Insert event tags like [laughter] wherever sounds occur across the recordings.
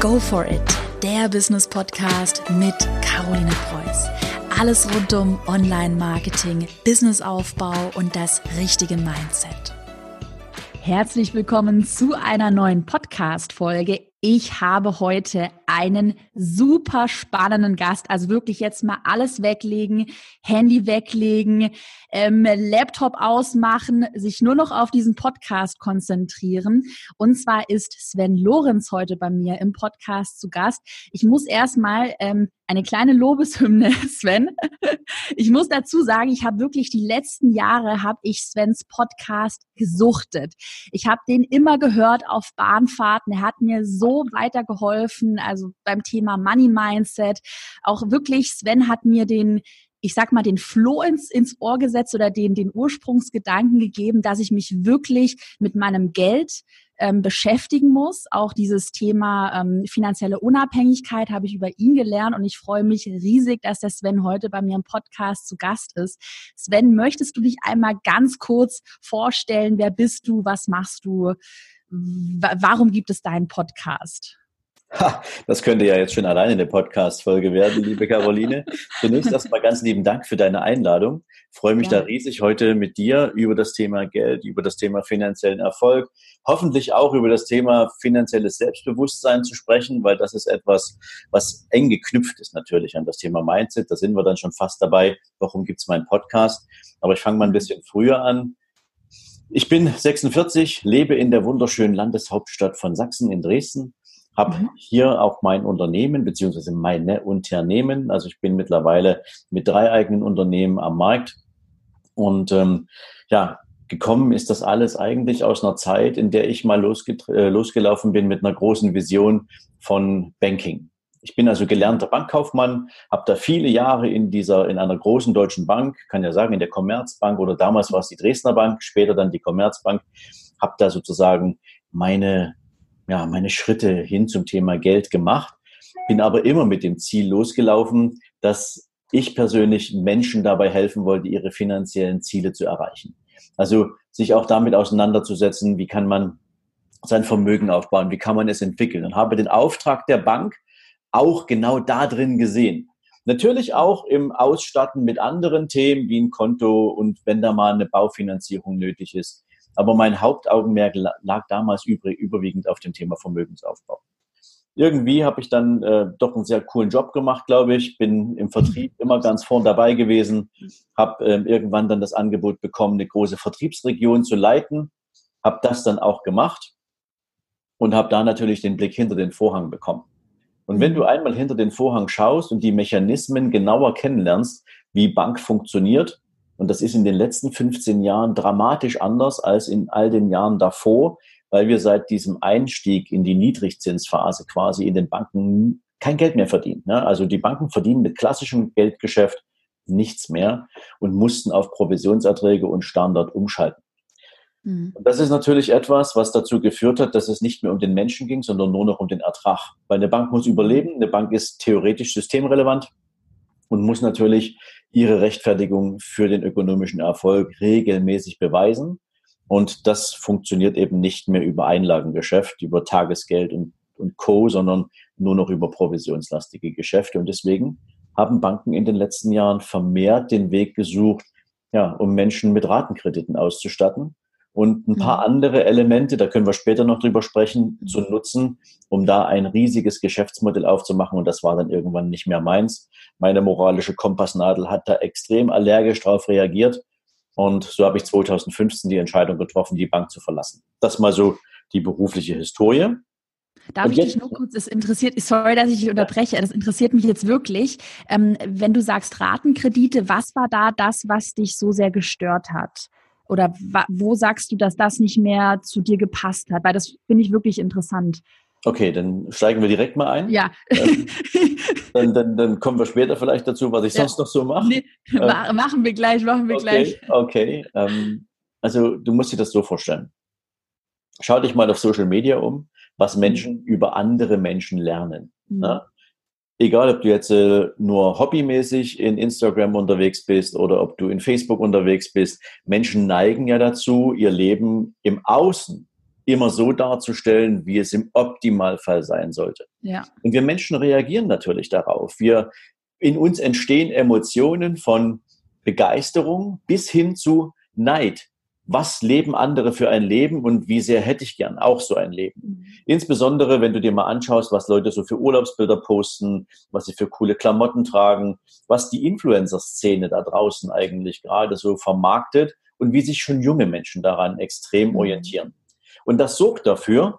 Go for it, der Business Podcast mit Caroline Preuß. Alles rund um Online-Marketing, Businessaufbau und das richtige Mindset. Herzlich willkommen zu einer neuen Podcast-Folge. Ich habe heute einen super spannenden Gast. Also wirklich jetzt mal alles weglegen, Handy weglegen, ähm, Laptop ausmachen, sich nur noch auf diesen Podcast konzentrieren. Und zwar ist Sven Lorenz heute bei mir im Podcast zu Gast. Ich muss erstmal ähm, eine kleine Lobeshymne, [laughs] Sven. Ich muss dazu sagen, ich habe wirklich die letzten Jahre habe ich Svens Podcast gesuchtet. Ich habe den immer gehört auf Bahnfahrten. Er hat mir so weitergeholfen, also beim Thema Money Mindset. Auch wirklich, Sven hat mir den ich sag mal, den Floh ins, ins Ohr gesetzt oder den, den Ursprungsgedanken gegeben, dass ich mich wirklich mit meinem Geld ähm, beschäftigen muss. Auch dieses Thema ähm, finanzielle Unabhängigkeit habe ich über ihn gelernt und ich freue mich riesig, dass der Sven heute bei mir im Podcast zu Gast ist. Sven, möchtest du dich einmal ganz kurz vorstellen? Wer bist du? Was machst du? warum gibt es deinen Podcast? Ha, das könnte ja jetzt schon alleine eine Podcast-Folge werden, liebe Caroline. Zunächst erstmal ganz lieben Dank für deine Einladung. Ich freue mich ja. da riesig, heute mit dir über das Thema Geld, über das Thema finanziellen Erfolg, hoffentlich auch über das Thema finanzielles Selbstbewusstsein zu sprechen, weil das ist etwas, was eng geknüpft ist natürlich an das Thema Mindset. Da sind wir dann schon fast dabei. Warum gibt es meinen Podcast? Aber ich fange mal ein bisschen früher an. Ich bin 46, lebe in der wunderschönen Landeshauptstadt von Sachsen in Dresden, habe mhm. hier auch mein Unternehmen beziehungsweise meine Unternehmen. Also ich bin mittlerweile mit drei eigenen Unternehmen am Markt und ähm, ja, gekommen ist das alles eigentlich aus einer Zeit, in der ich mal losge äh, losgelaufen bin mit einer großen Vision von Banking. Ich bin also gelernter Bankkaufmann, habe da viele Jahre in dieser, in einer großen deutschen Bank, kann ja sagen, in der Commerzbank oder damals war es die Dresdner Bank, später dann die Commerzbank, habe da sozusagen meine, ja, meine Schritte hin zum Thema Geld gemacht, bin aber immer mit dem Ziel losgelaufen, dass ich persönlich Menschen dabei helfen wollte, ihre finanziellen Ziele zu erreichen. Also sich auch damit auseinanderzusetzen, wie kann man sein Vermögen aufbauen, wie kann man es entwickeln und habe den Auftrag der Bank, auch genau da drin gesehen. Natürlich auch im Ausstatten mit anderen Themen wie ein Konto und wenn da mal eine Baufinanzierung nötig ist. Aber mein Hauptaugenmerk lag damals überwiegend auf dem Thema Vermögensaufbau. Irgendwie habe ich dann äh, doch einen sehr coolen Job gemacht, glaube ich. Bin im Vertrieb immer ganz vorn dabei gewesen. Habe äh, irgendwann dann das Angebot bekommen, eine große Vertriebsregion zu leiten. Habe das dann auch gemacht und habe da natürlich den Blick hinter den Vorhang bekommen. Und wenn du einmal hinter den Vorhang schaust und die Mechanismen genauer kennenlernst, wie Bank funktioniert, und das ist in den letzten 15 Jahren dramatisch anders als in all den Jahren davor, weil wir seit diesem Einstieg in die Niedrigzinsphase quasi in den Banken kein Geld mehr verdienen. Ne? Also die Banken verdienen mit klassischem Geldgeschäft nichts mehr und mussten auf Provisionserträge und Standard umschalten. Mhm. Und das ist natürlich etwas, was dazu geführt hat, dass es nicht mehr um den Menschen ging, sondern nur noch um den Ertrag. Weil eine Bank muss überleben, eine Bank ist theoretisch systemrelevant und muss natürlich ihre Rechtfertigung für den ökonomischen Erfolg regelmäßig beweisen. Und das funktioniert eben nicht mehr über Einlagengeschäft, über Tagesgeld und, und Co., sondern nur noch über provisionslastige Geschäfte. Und deswegen haben Banken in den letzten Jahren vermehrt den Weg gesucht, ja, um Menschen mit Ratenkrediten auszustatten und ein paar mhm. andere Elemente, da können wir später noch drüber sprechen, mhm. zu nutzen, um da ein riesiges Geschäftsmodell aufzumachen. Und das war dann irgendwann nicht mehr meins. Meine moralische Kompassnadel hat da extrem allergisch darauf reagiert. Und so habe ich 2015 die Entscheidung getroffen, die Bank zu verlassen. Das mal so die berufliche Historie. Darf und ich dich nur kurz, es interessiert, sorry, dass ich dich unterbreche, das interessiert mich jetzt wirklich. Ähm, wenn du sagst Ratenkredite, was war da das, was dich so sehr gestört hat? Oder wo sagst du, dass das nicht mehr zu dir gepasst hat? Weil das finde ich wirklich interessant. Okay, dann steigen wir direkt mal ein. Ja. Ähm, dann, dann, dann, kommen wir später vielleicht dazu, was ich ja. sonst noch so mache. Nee, ähm, machen wir gleich, machen wir okay, gleich. Okay. Ähm, also du musst dir das so vorstellen. Schau dich mal auf Social Media um, was mhm. Menschen über andere Menschen lernen. Mhm. Egal ob du jetzt äh, nur hobbymäßig in Instagram unterwegs bist oder ob du in Facebook unterwegs bist, Menschen neigen ja dazu, ihr Leben im Außen immer so darzustellen, wie es im Optimalfall sein sollte. Ja. Und wir Menschen reagieren natürlich darauf. Wir, in uns entstehen Emotionen von Begeisterung bis hin zu Neid. Was leben andere für ein Leben und wie sehr hätte ich gern auch so ein Leben? Mhm. Insbesondere, wenn du dir mal anschaust, was Leute so für Urlaubsbilder posten, was sie für coole Klamotten tragen, was die Influencer-Szene da draußen eigentlich gerade so vermarktet und wie sich schon junge Menschen daran extrem mhm. orientieren. Und das sorgt dafür,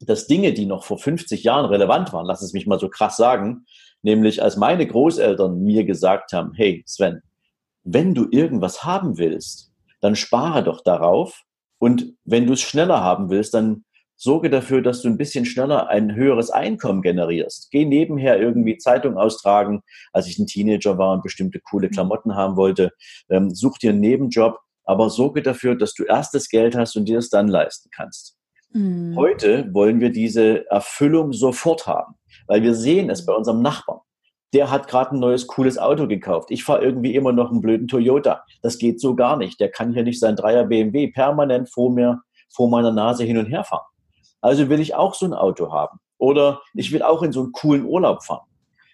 dass Dinge, die noch vor 50 Jahren relevant waren, lass es mich mal so krass sagen, nämlich als meine Großeltern mir gesagt haben, hey Sven, wenn du irgendwas haben willst, dann spare doch darauf und wenn du es schneller haben willst, dann sorge dafür, dass du ein bisschen schneller ein höheres Einkommen generierst. Geh nebenher irgendwie Zeitung austragen, als ich ein Teenager war und bestimmte coole mhm. Klamotten haben wollte. Ähm, such dir einen Nebenjob, aber sorge dafür, dass du erst das Geld hast und dir es dann leisten kannst. Mhm. Heute wollen wir diese Erfüllung sofort haben, weil wir sehen es bei unserem Nachbarn. Der hat gerade ein neues cooles Auto gekauft. Ich fahre irgendwie immer noch einen blöden Toyota. Das geht so gar nicht. Der kann hier nicht sein Dreier BMW permanent vor mir, vor meiner Nase hin und her fahren. Also will ich auch so ein Auto haben. Oder ich will auch in so einen coolen Urlaub fahren.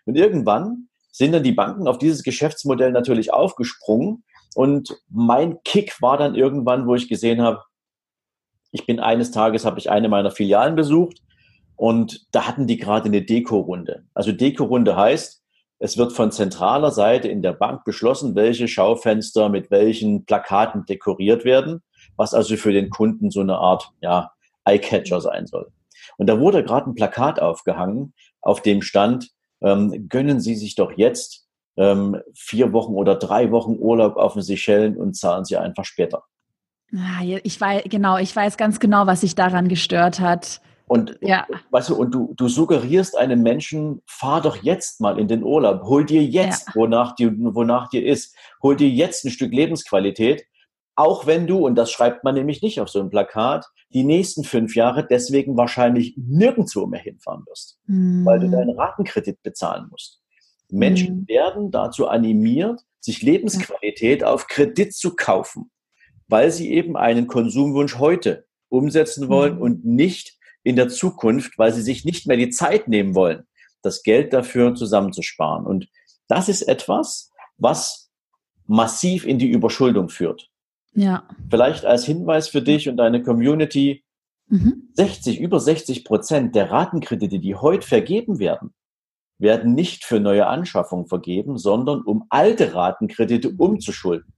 Und irgendwann sind dann die Banken auf dieses Geschäftsmodell natürlich aufgesprungen und mein Kick war dann irgendwann, wo ich gesehen habe, ich bin eines Tages, habe ich eine meiner Filialen besucht und da hatten die gerade eine Deko-Runde. Also Deko-Runde heißt, es wird von zentraler Seite in der Bank beschlossen, welche Schaufenster mit welchen Plakaten dekoriert werden, was also für den Kunden so eine Art ja, Eye-Catcher sein soll. Und da wurde gerade ein Plakat aufgehangen, auf dem stand, ähm, gönnen Sie sich doch jetzt ähm, vier Wochen oder drei Wochen Urlaub auf den Seychellen und zahlen sie einfach später. Ah, ich weiß, genau, ich weiß ganz genau, was sich daran gestört hat. Und, ja. weißt du, und du, du suggerierst einem Menschen, fahr doch jetzt mal in den Urlaub, hol dir jetzt, ja. wonach, dir, wonach dir ist, hol dir jetzt ein Stück Lebensqualität, auch wenn du, und das schreibt man nämlich nicht auf so einem Plakat, die nächsten fünf Jahre deswegen wahrscheinlich nirgendwo mehr hinfahren wirst, mhm. weil du hm. deinen Ratenkredit bezahlen musst. Menschen mhm. werden dazu animiert, sich Lebensqualität auf Kredit zu kaufen, weil sie eben einen Konsumwunsch heute umsetzen wollen mhm. und nicht in der Zukunft, weil sie sich nicht mehr die Zeit nehmen wollen, das Geld dafür zusammenzusparen. Und das ist etwas, was massiv in die Überschuldung führt. Ja. Vielleicht als Hinweis für dich und deine Community, mhm. 60, über 60 Prozent der Ratenkredite, die heute vergeben werden, werden nicht für neue Anschaffungen vergeben, sondern um alte Ratenkredite umzuschulden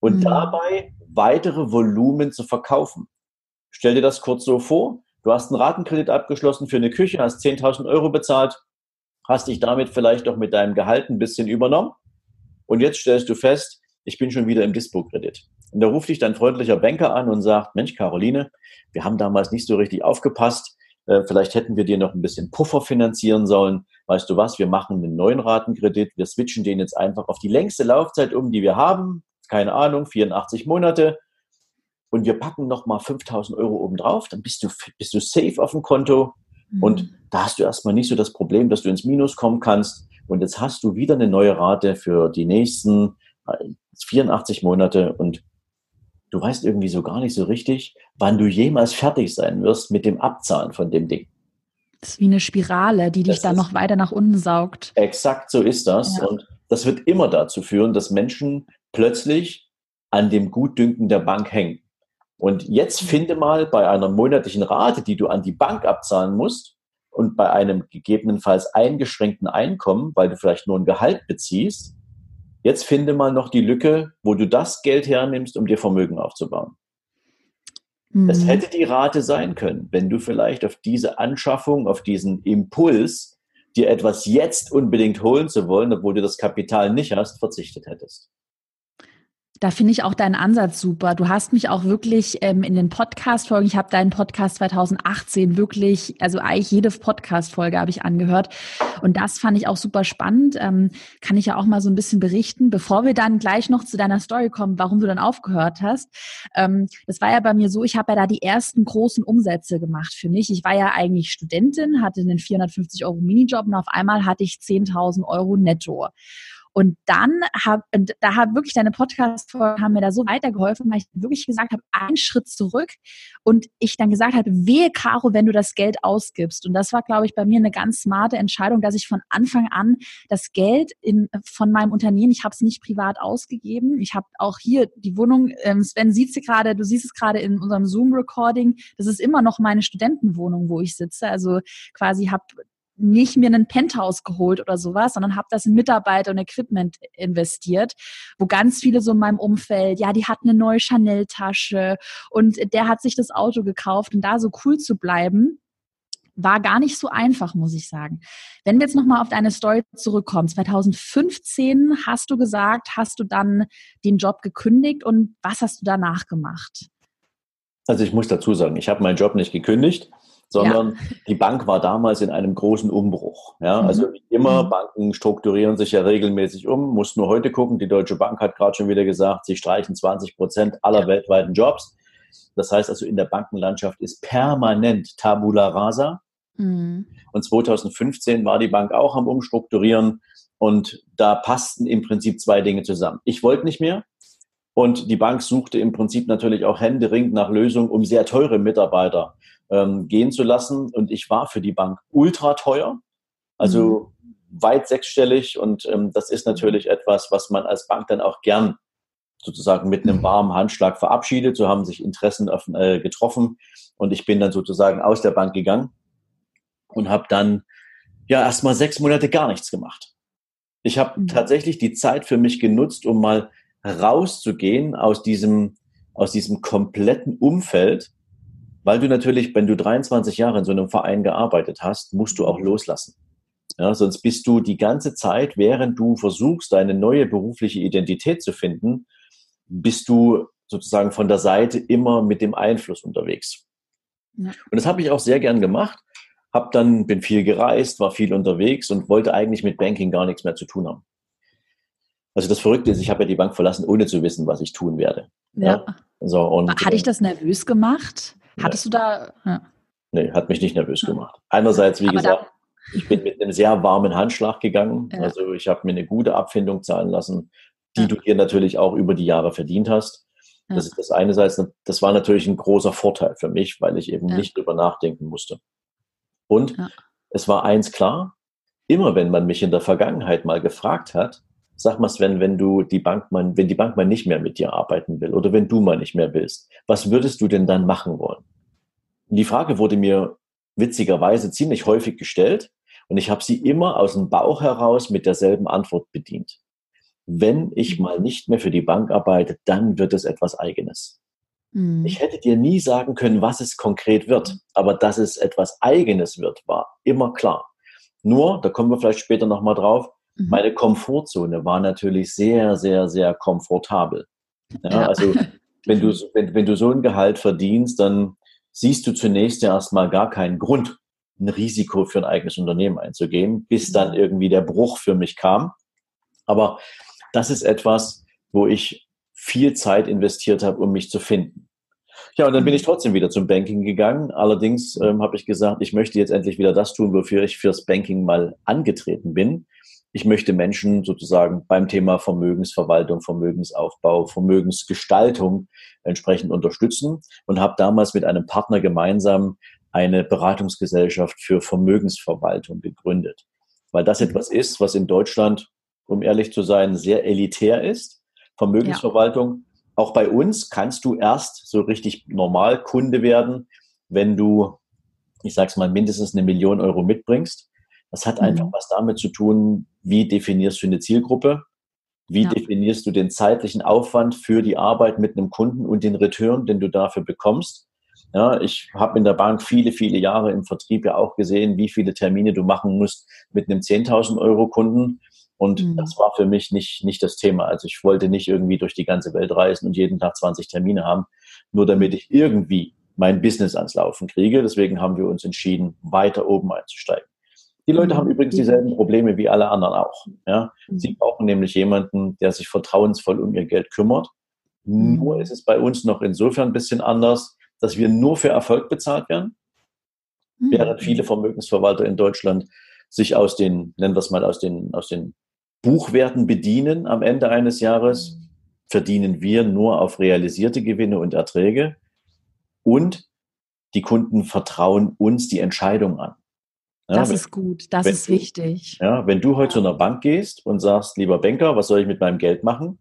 und mhm. dabei weitere Volumen zu verkaufen. Stell dir das kurz so vor. Du hast einen Ratenkredit abgeschlossen für eine Küche, hast 10.000 Euro bezahlt, hast dich damit vielleicht auch mit deinem Gehalt ein bisschen übernommen und jetzt stellst du fest, ich bin schon wieder im Dispo-Kredit. Und da ruft dich dein freundlicher Banker an und sagt, Mensch, Caroline, wir haben damals nicht so richtig aufgepasst. Äh, vielleicht hätten wir dir noch ein bisschen Puffer finanzieren sollen. Weißt du was, wir machen einen neuen Ratenkredit, wir switchen den jetzt einfach auf die längste Laufzeit um, die wir haben. Keine Ahnung, 84 Monate. Und wir packen nochmal 5000 Euro obendrauf, dann bist du, bist du safe auf dem Konto. Mhm. Und da hast du erstmal nicht so das Problem, dass du ins Minus kommen kannst. Und jetzt hast du wieder eine neue Rate für die nächsten 84 äh, Monate und du weißt irgendwie so gar nicht so richtig, wann du jemals fertig sein wirst mit dem Abzahlen von dem Ding. Das ist wie eine Spirale, die dich das dann noch weiter nach unten saugt. Exakt so ist das. Ja. Und das wird immer dazu führen, dass Menschen plötzlich an dem Gutdünken der Bank hängen. Und jetzt finde mal bei einer monatlichen Rate, die du an die Bank abzahlen musst und bei einem gegebenenfalls eingeschränkten Einkommen, weil du vielleicht nur ein Gehalt beziehst, Jetzt finde mal noch die Lücke, wo du das Geld hernimmst, um dir Vermögen aufzubauen. Mhm. Das hätte die Rate sein können, wenn du vielleicht auf diese Anschaffung, auf diesen Impuls, dir etwas jetzt unbedingt holen zu wollen, obwohl du das Kapital nicht hast, verzichtet hättest. Da finde ich auch deinen Ansatz super. Du hast mich auch wirklich ähm, in den Podcast-Folgen, ich habe deinen Podcast 2018 wirklich, also eigentlich jede Podcast-Folge habe ich angehört. Und das fand ich auch super spannend. Ähm, kann ich ja auch mal so ein bisschen berichten, bevor wir dann gleich noch zu deiner Story kommen, warum du dann aufgehört hast. Ähm, das war ja bei mir so, ich habe ja da die ersten großen Umsätze gemacht für mich. Ich war ja eigentlich Studentin, hatte einen 450 Euro Minijob und auf einmal hatte ich 10.000 Euro netto. Und dann hab, da hat wirklich deine Podcast-Folgen haben mir da so weitergeholfen, weil ich wirklich gesagt habe, einen Schritt zurück und ich dann gesagt habe, wehe Caro, wenn du das Geld ausgibst. Und das war, glaube ich, bei mir eine ganz smarte Entscheidung, dass ich von Anfang an das Geld in, von meinem Unternehmen, ich habe es nicht privat ausgegeben. Ich habe auch hier die Wohnung, ähm, Sven sieht sie gerade, du siehst es gerade in unserem Zoom-Recording, das ist immer noch meine Studentenwohnung, wo ich sitze. Also quasi habe nicht mir einen Penthouse geholt oder sowas, sondern habe das in Mitarbeiter und Equipment investiert, wo ganz viele so in meinem Umfeld, ja, die hat eine neue Chanel-Tasche und der hat sich das Auto gekauft und da so cool zu bleiben, war gar nicht so einfach, muss ich sagen. Wenn wir jetzt nochmal auf deine Story zurückkommen, 2015 hast du gesagt, hast du dann den Job gekündigt und was hast du danach gemacht? Also ich muss dazu sagen, ich habe meinen Job nicht gekündigt, sondern ja. die Bank war damals in einem großen Umbruch. Ja, mhm. also wie immer, mhm. Banken strukturieren sich ja regelmäßig um. Muss nur heute gucken. Die Deutsche Bank hat gerade schon wieder gesagt, sie streichen 20 Prozent aller ja. weltweiten Jobs. Das heißt also, in der Bankenlandschaft ist permanent Tabula rasa. Mhm. Und 2015 war die Bank auch am Umstrukturieren und da passten im Prinzip zwei Dinge zusammen. Ich wollte nicht mehr und die Bank suchte im Prinzip natürlich auch händeringend nach Lösungen, um sehr teure Mitarbeiter ähm, gehen zu lassen. Und ich war für die Bank ultra teuer, also mhm. weit sechsstellig. Und ähm, das ist natürlich etwas, was man als Bank dann auch gern sozusagen mit einem warmen Handschlag verabschiedet. So haben sich Interessen äh, getroffen. Und ich bin dann sozusagen aus der Bank gegangen und habe dann ja erstmal sechs Monate gar nichts gemacht. Ich habe mhm. tatsächlich die Zeit für mich genutzt, um mal rauszugehen aus diesem, aus diesem kompletten Umfeld weil du natürlich, wenn du 23 Jahre in so einem Verein gearbeitet hast, musst du auch loslassen. Ja, sonst bist du die ganze Zeit, während du versuchst, deine neue berufliche Identität zu finden, bist du sozusagen von der Seite immer mit dem Einfluss unterwegs. Ja. Und das habe ich auch sehr gern gemacht. Hab dann, bin viel gereist, war viel unterwegs und wollte eigentlich mit Banking gar nichts mehr zu tun haben. Also das Verrückte ist, ich habe ja die Bank verlassen, ohne zu wissen, was ich tun werde. Ja. ja. So, und, Hat dich das nervös gemacht? Hattest du da? Ja. Nee, hat mich nicht nervös gemacht. Einerseits, wie Aber gesagt, ich bin mit einem sehr warmen Handschlag gegangen. Ja. Also ich habe mir eine gute Abfindung zahlen lassen, die ja. du dir natürlich auch über die Jahre verdient hast. Das ist das eine Seite. Das war natürlich ein großer Vorteil für mich, weil ich eben nicht drüber nachdenken musste. Und es war eins klar, immer wenn man mich in der Vergangenheit mal gefragt hat, sag mal Sven, wenn du die Bank mal, wenn die Bank mal nicht mehr mit dir arbeiten will oder wenn du mal nicht mehr willst, was würdest du denn dann machen wollen? Und die Frage wurde mir witzigerweise ziemlich häufig gestellt und ich habe sie immer aus dem Bauch heraus mit derselben Antwort bedient. Wenn ich mhm. mal nicht mehr für die Bank arbeite, dann wird es etwas Eigenes. Mhm. Ich hätte dir nie sagen können, was es konkret wird, aber dass es etwas Eigenes wird, war immer klar. Nur, da kommen wir vielleicht später nochmal drauf, Mhm. Meine Komfortzone war natürlich sehr, sehr, sehr komfortabel. Ja, ja. Also [laughs] wenn du, wenn, wenn du so ein Gehalt verdienst, dann siehst du zunächst ja erstmal gar keinen Grund, ein Risiko für ein eigenes Unternehmen einzugehen, bis dann mhm. irgendwie der Bruch für mich kam. Aber das ist etwas, wo ich viel Zeit investiert habe, um mich zu finden. Ja, und dann bin ich mhm. trotzdem wieder zum Banking gegangen. Allerdings ähm, habe ich gesagt, ich möchte jetzt endlich wieder das tun, wofür ich fürs Banking mal angetreten bin ich möchte Menschen sozusagen beim Thema Vermögensverwaltung, Vermögensaufbau, Vermögensgestaltung entsprechend unterstützen und habe damals mit einem Partner gemeinsam eine Beratungsgesellschaft für Vermögensverwaltung gegründet. Weil das mhm. etwas ist, was in Deutschland, um ehrlich zu sein, sehr elitär ist. Vermögensverwaltung. Ja. Auch bei uns kannst du erst so richtig normal Kunde werden, wenn du, ich sag's mal, mindestens eine Million Euro mitbringst. Das hat einfach mhm. was damit zu tun, wie definierst du eine Zielgruppe? Wie ja. definierst du den zeitlichen Aufwand für die Arbeit mit einem Kunden und den Return, den du dafür bekommst? Ja, ich habe in der Bank viele, viele Jahre im Vertrieb ja auch gesehen, wie viele Termine du machen musst mit einem 10.000 Euro Kunden. Und mhm. das war für mich nicht, nicht das Thema. Also ich wollte nicht irgendwie durch die ganze Welt reisen und jeden Tag 20 Termine haben, nur damit ich irgendwie mein Business ans Laufen kriege. Deswegen haben wir uns entschieden, weiter oben einzusteigen. Die Leute haben übrigens dieselben Probleme wie alle anderen auch. Ja? Sie brauchen nämlich jemanden, der sich vertrauensvoll um ihr Geld kümmert. Nur ist es bei uns noch insofern ein bisschen anders, dass wir nur für Erfolg bezahlt werden, während viele Vermögensverwalter in Deutschland sich aus den, nennen wir es mal, aus den, aus den Buchwerten bedienen am Ende eines Jahres, verdienen wir nur auf realisierte Gewinne und Erträge und die Kunden vertrauen uns die Entscheidung an. Das wenn, ist gut, das ist du, wichtig. Ja, wenn du heute zu einer Bank gehst und sagst, lieber Banker, was soll ich mit meinem Geld machen?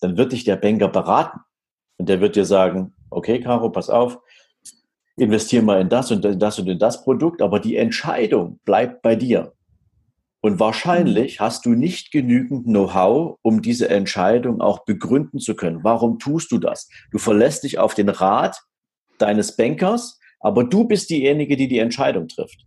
Dann wird dich der Banker beraten. Und der wird dir sagen, okay, Caro, pass auf, investier mal in das und in das und in das Produkt, aber die Entscheidung bleibt bei dir. Und wahrscheinlich mhm. hast du nicht genügend Know-how, um diese Entscheidung auch begründen zu können. Warum tust du das? Du verlässt dich auf den Rat deines Bankers, aber du bist diejenige, die die Entscheidung trifft.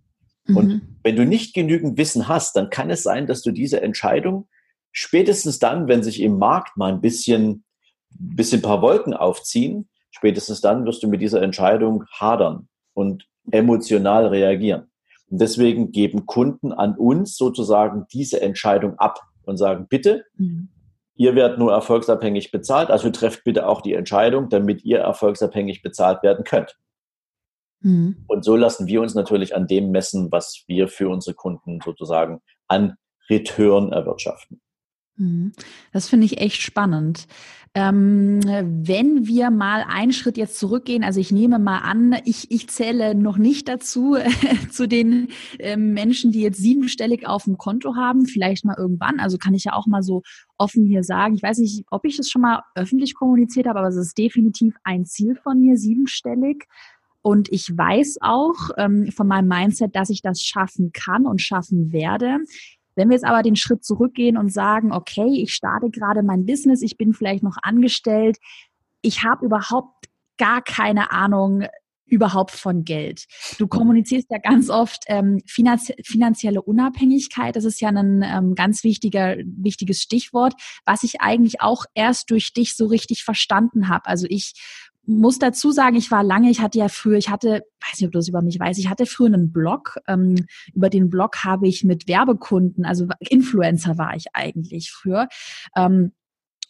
Mhm. Und wenn du nicht genügend Wissen hast, dann kann es sein, dass du diese Entscheidung spätestens dann, wenn sich im Markt mal ein bisschen, bisschen paar Wolken aufziehen, spätestens dann wirst du mit dieser Entscheidung hadern und emotional reagieren. Und deswegen geben Kunden an uns sozusagen diese Entscheidung ab und sagen, bitte, mhm. ihr werdet nur erfolgsabhängig bezahlt, also trefft bitte auch die Entscheidung, damit ihr erfolgsabhängig bezahlt werden könnt. Mhm. Und so lassen wir uns natürlich an dem messen, was wir für unsere Kunden sozusagen an Return erwirtschaften. Mhm. Das finde ich echt spannend. Ähm, wenn wir mal einen Schritt jetzt zurückgehen, also ich nehme mal an, ich, ich zähle noch nicht dazu, [laughs] zu den äh, Menschen, die jetzt siebenstellig auf dem Konto haben, vielleicht mal irgendwann. Also kann ich ja auch mal so offen hier sagen. Ich weiß nicht, ob ich das schon mal öffentlich kommuniziert habe, aber es ist definitiv ein Ziel von mir, siebenstellig. Und ich weiß auch ähm, von meinem Mindset, dass ich das schaffen kann und schaffen werde. Wenn wir jetzt aber den Schritt zurückgehen und sagen, okay, ich starte gerade mein Business, ich bin vielleicht noch angestellt, ich habe überhaupt gar keine Ahnung überhaupt von Geld. Du kommunizierst ja ganz oft ähm, finanzie finanzielle Unabhängigkeit. Das ist ja ein ähm, ganz wichtiger, wichtiges Stichwort, was ich eigentlich auch erst durch dich so richtig verstanden habe. Also ich muss dazu sagen, ich war lange, ich hatte ja früher, ich hatte, weiß nicht, ob du das über mich weißt, ich hatte früher einen Blog. Ähm, über den Blog habe ich mit Werbekunden, also Influencer war ich eigentlich früher. Ähm,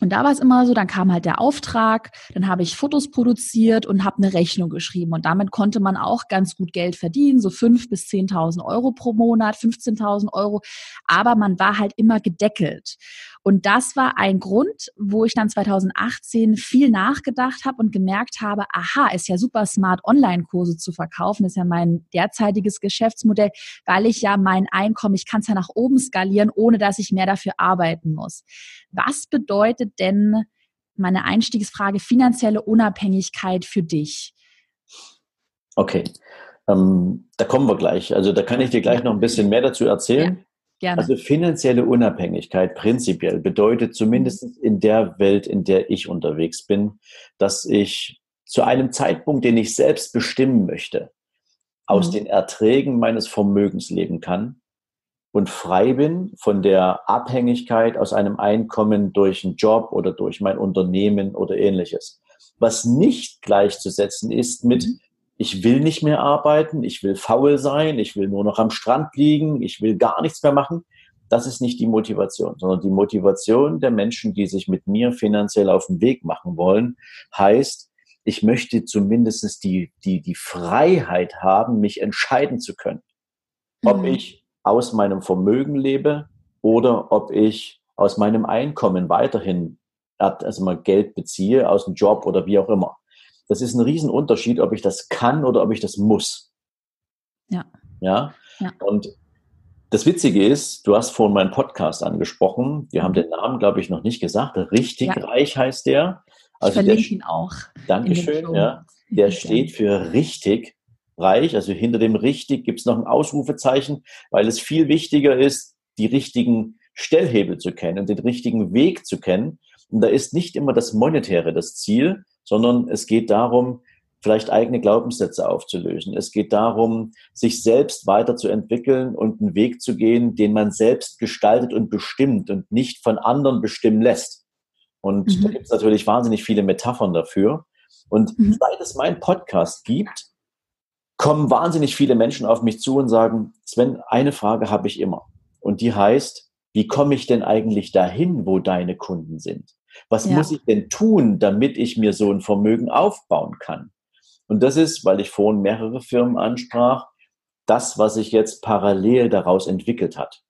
und da war es immer so, dann kam halt der Auftrag, dann habe ich Fotos produziert und habe eine Rechnung geschrieben. Und damit konnte man auch ganz gut Geld verdienen, so fünf bis zehntausend Euro pro Monat, 15.000 Euro. Aber man war halt immer gedeckelt. Und das war ein Grund, wo ich dann 2018 viel nachgedacht habe und gemerkt habe, aha, ist ja super smart, Online-Kurse zu verkaufen. Ist ja mein derzeitiges Geschäftsmodell, weil ich ja mein Einkommen, ich kann es ja nach oben skalieren, ohne dass ich mehr dafür arbeiten muss. Was bedeutet denn meine Einstiegsfrage finanzielle Unabhängigkeit für dich? Okay, ähm, da kommen wir gleich. Also da kann ich dir gleich noch ein bisschen mehr dazu erzählen. Gerne. Also finanzielle Unabhängigkeit prinzipiell bedeutet zumindest mhm. in der Welt, in der ich unterwegs bin, dass ich zu einem Zeitpunkt, den ich selbst bestimmen möchte, aus mhm. den Erträgen meines Vermögens leben kann und frei bin von der Abhängigkeit aus einem Einkommen durch einen Job oder durch mein Unternehmen oder ähnliches. Was nicht gleichzusetzen ist mit, mhm ich will nicht mehr arbeiten, ich will faul sein, ich will nur noch am Strand liegen, ich will gar nichts mehr machen. Das ist nicht die Motivation, sondern die Motivation der Menschen, die sich mit mir finanziell auf den Weg machen wollen, heißt, ich möchte zumindest die, die, die Freiheit haben, mich entscheiden zu können. Ob mhm. ich aus meinem Vermögen lebe oder ob ich aus meinem Einkommen weiterhin also mal Geld beziehe, aus dem Job oder wie auch immer. Das ist ein Riesenunterschied, ob ich das kann oder ob ich das muss. Ja. Ja. ja. Und das Witzige ist, du hast vorhin meinen Podcast angesprochen. Wir haben den Namen, glaube ich, noch nicht gesagt. Richtig ja. reich heißt der. Also ich verlinke der, ihn auch. Dankeschön. Ja. Der steht für richtig reich. Also hinter dem richtig gibt es noch ein Ausrufezeichen, weil es viel wichtiger ist, die richtigen Stellhebel zu kennen und den richtigen Weg zu kennen. Und da ist nicht immer das Monetäre das Ziel, sondern es geht darum, vielleicht eigene Glaubenssätze aufzulösen. Es geht darum, sich selbst weiterzuentwickeln und einen Weg zu gehen, den man selbst gestaltet und bestimmt und nicht von anderen bestimmen lässt. Und mhm. da gibt es natürlich wahnsinnig viele Metaphern dafür. Und mhm. seit es meinen Podcast gibt, kommen wahnsinnig viele Menschen auf mich zu und sagen, Sven, eine Frage habe ich immer. Und die heißt, wie komme ich denn eigentlich dahin, wo deine Kunden sind? Was ja. muss ich denn tun, damit ich mir so ein Vermögen aufbauen kann? Und das ist, weil ich vorhin mehrere Firmen ansprach, das, was sich jetzt parallel daraus entwickelt hat.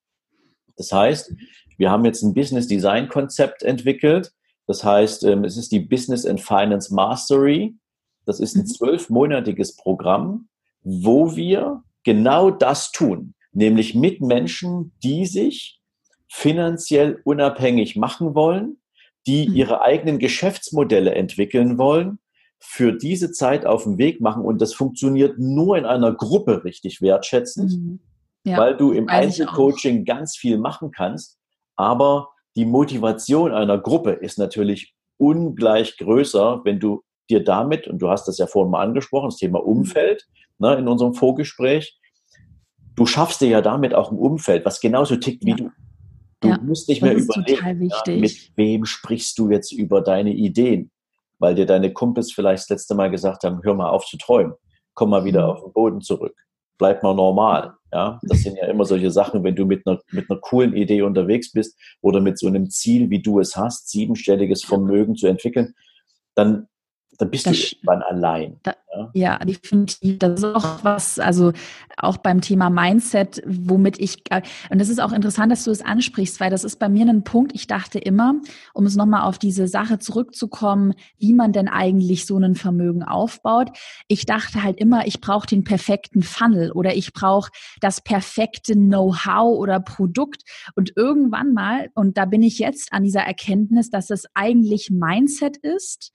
Das heißt, Wir haben jetzt ein Business Design Konzept entwickelt. Das heißt, ähm, es ist die Business and Finance Mastery. Das ist ein mhm. zwölfmonatiges Programm, wo wir genau das tun, nämlich mit Menschen, die sich finanziell unabhängig machen wollen, die mhm. ihre eigenen Geschäftsmodelle entwickeln wollen, für diese Zeit auf den Weg machen. Und das funktioniert nur in einer Gruppe richtig wertschätzend, mhm. ja, weil du im Einzelcoaching ganz viel machen kannst. Aber die Motivation einer Gruppe ist natürlich ungleich größer, wenn du dir damit, und du hast das ja vorhin mal angesprochen, das Thema Umfeld ne, in unserem Vorgespräch, du schaffst dir ja damit auch ein Umfeld, was genauso tickt wie ja. du. Du ja, musst nicht mehr überlegen, ja, mit wem sprichst du jetzt über deine Ideen, weil dir deine Kumpels vielleicht das letzte Mal gesagt haben, hör mal auf zu träumen, komm mal wieder mhm. auf den Boden zurück, bleib mal normal. Ja, das sind ja immer solche Sachen, wenn du mit einer, mit einer coolen Idee unterwegs bist oder mit so einem Ziel, wie du es hast, siebenstelliges Vermögen zu entwickeln, dann dann bist das, du irgendwann allein. Da, ja? ja? definitiv. Das ist auch was, also auch beim Thema Mindset, womit ich, und das ist auch interessant, dass du es ansprichst, weil das ist bei mir ein Punkt, ich dachte immer, um es nochmal auf diese Sache zurückzukommen, wie man denn eigentlich so ein Vermögen aufbaut. Ich dachte halt immer, ich brauche den perfekten Funnel oder ich brauche das perfekte Know-how oder Produkt. Und irgendwann mal, und da bin ich jetzt an dieser Erkenntnis, dass es eigentlich Mindset ist,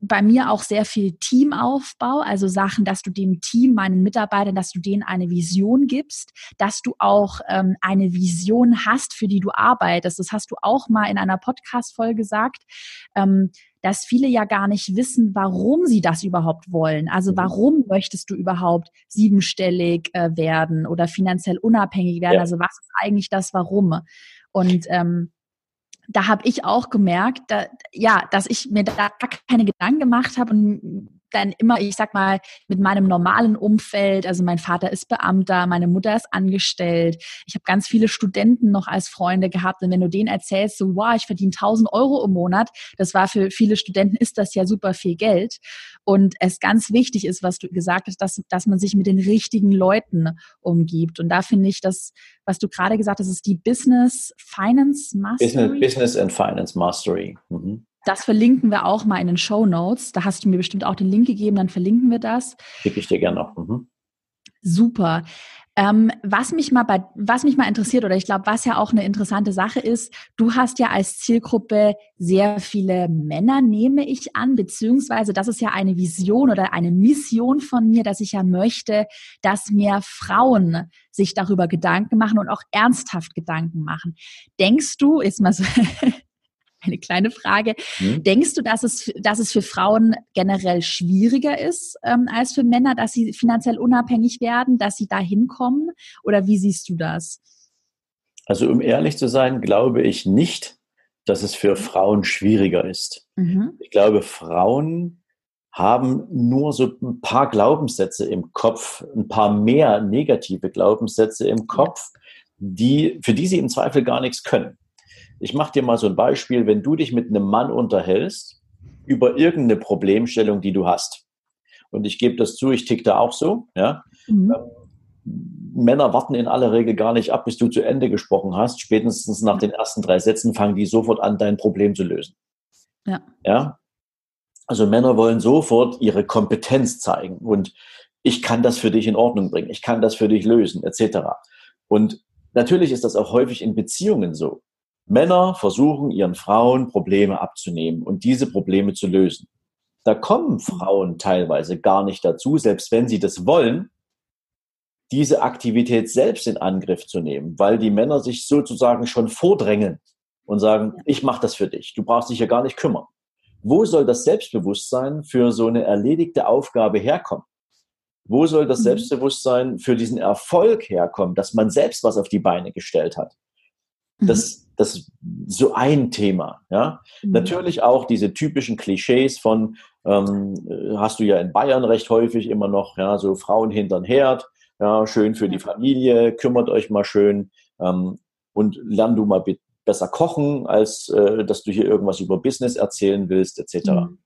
bei mir auch sehr viel Teamaufbau, also Sachen, dass du dem Team, meinen Mitarbeitern, dass du denen eine Vision gibst, dass du auch ähm, eine Vision hast, für die du arbeitest. Das hast du auch mal in einer Podcast-Folge gesagt, ähm, dass viele ja gar nicht wissen, warum sie das überhaupt wollen. Also mhm. warum möchtest du überhaupt siebenstellig äh, werden oder finanziell unabhängig werden? Ja. Also was ist eigentlich das Warum? Und ähm, da habe ich auch gemerkt, da, ja, dass ich mir da keine Gedanken gemacht habe und dann immer, ich sag mal, mit meinem normalen Umfeld, also mein Vater ist Beamter, meine Mutter ist angestellt, ich habe ganz viele Studenten noch als Freunde gehabt und wenn du denen erzählst, so, wow, ich verdiene 1000 Euro im Monat, das war für viele Studenten, ist das ja super viel Geld und es ganz wichtig ist, was du gesagt hast, dass, dass man sich mit den richtigen Leuten umgibt und da finde ich das, was du gerade gesagt hast, ist die Business Finance Mastery. Business, Business and Finance Mastery. Mhm. Das verlinken wir auch mal in den Show Notes. Da hast du mir bestimmt auch den Link gegeben, dann verlinken wir das. Schicke ich dir gerne noch. Mhm. Super. Ähm, was mich mal bei, was mich mal interessiert oder ich glaube, was ja auch eine interessante Sache ist, du hast ja als Zielgruppe sehr viele Männer, nehme ich an, beziehungsweise das ist ja eine Vision oder eine Mission von mir, dass ich ja möchte, dass mehr Frauen sich darüber Gedanken machen und auch ernsthaft Gedanken machen. Denkst du, ist mal so [laughs] eine kleine Frage. Hm? Denkst du, dass es, dass es für Frauen generell schwieriger ist ähm, als für Männer, dass sie finanziell unabhängig werden, dass sie da hinkommen? Oder wie siehst du das? Also um ehrlich zu sein, glaube ich nicht, dass es für Frauen schwieriger ist. Mhm. Ich glaube, Frauen haben nur so ein paar Glaubenssätze im Kopf, ein paar mehr negative Glaubenssätze im Kopf, die, für die sie im Zweifel gar nichts können. Ich mache dir mal so ein Beispiel, wenn du dich mit einem Mann unterhältst über irgendeine Problemstellung, die du hast. Und ich gebe das zu, ich tick da auch so, ja. Mhm. Ähm, Männer warten in aller Regel gar nicht ab, bis du zu Ende gesprochen hast. Spätestens nach den ersten drei Sätzen fangen die sofort an, dein Problem zu lösen. Ja. ja? Also Männer wollen sofort ihre Kompetenz zeigen und ich kann das für dich in Ordnung bringen, ich kann das für dich lösen, etc. Und natürlich ist das auch häufig in Beziehungen so. Männer versuchen ihren Frauen Probleme abzunehmen und diese Probleme zu lösen. Da kommen Frauen teilweise gar nicht dazu, selbst wenn sie das wollen, diese Aktivität selbst in Angriff zu nehmen, weil die Männer sich sozusagen schon vordrängen und sagen, ich mache das für dich, du brauchst dich ja gar nicht kümmern. Wo soll das Selbstbewusstsein für so eine erledigte Aufgabe herkommen? Wo soll das mhm. Selbstbewusstsein für diesen Erfolg herkommen, dass man selbst was auf die Beine gestellt hat? Das, mhm. Das ist so ein Thema. Ja? Mhm. Natürlich auch diese typischen Klischees von, ähm, hast du ja in Bayern recht häufig immer noch, ja, so Frauen hintern Herd, ja, schön für die Familie, kümmert euch mal schön ähm, und lern du mal besser kochen, als äh, dass du hier irgendwas über Business erzählen willst, etc. Mhm.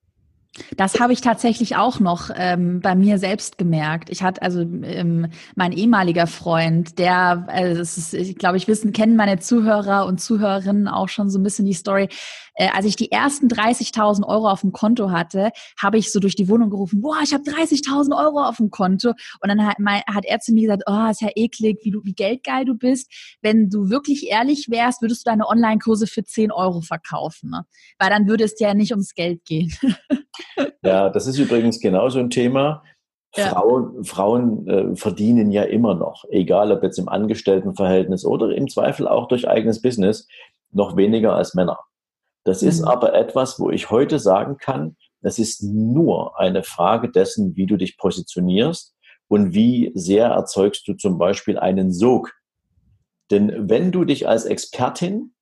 Das habe ich tatsächlich auch noch ähm, bei mir selbst gemerkt. Ich hatte also ähm, mein ehemaliger Freund, der, also ist, ich glaube, ich wissen, kennen meine Zuhörer und Zuhörerinnen auch schon so ein bisschen die Story. Äh, als ich die ersten 30.000 Euro auf dem Konto hatte, habe ich so durch die Wohnung gerufen, boah, ich habe 30.000 Euro auf dem Konto. Und dann hat, mein, hat er zu mir gesagt, oh, ist ja eklig, wie du, wie geldgeil du bist. Wenn du wirklich ehrlich wärst, würdest du deine Online-Kurse für 10 Euro verkaufen. Ne? Weil dann würde es ja nicht ums Geld gehen. [laughs] Ja, das ist übrigens genauso ein Thema. Ja. Frauen, Frauen äh, verdienen ja immer noch, egal ob jetzt im Angestelltenverhältnis oder im Zweifel auch durch eigenes Business, noch weniger als Männer. Das mhm. ist aber etwas, wo ich heute sagen kann, das ist nur eine Frage dessen, wie du dich positionierst und wie sehr erzeugst du zum Beispiel einen Sog. Denn wenn du dich als Expertin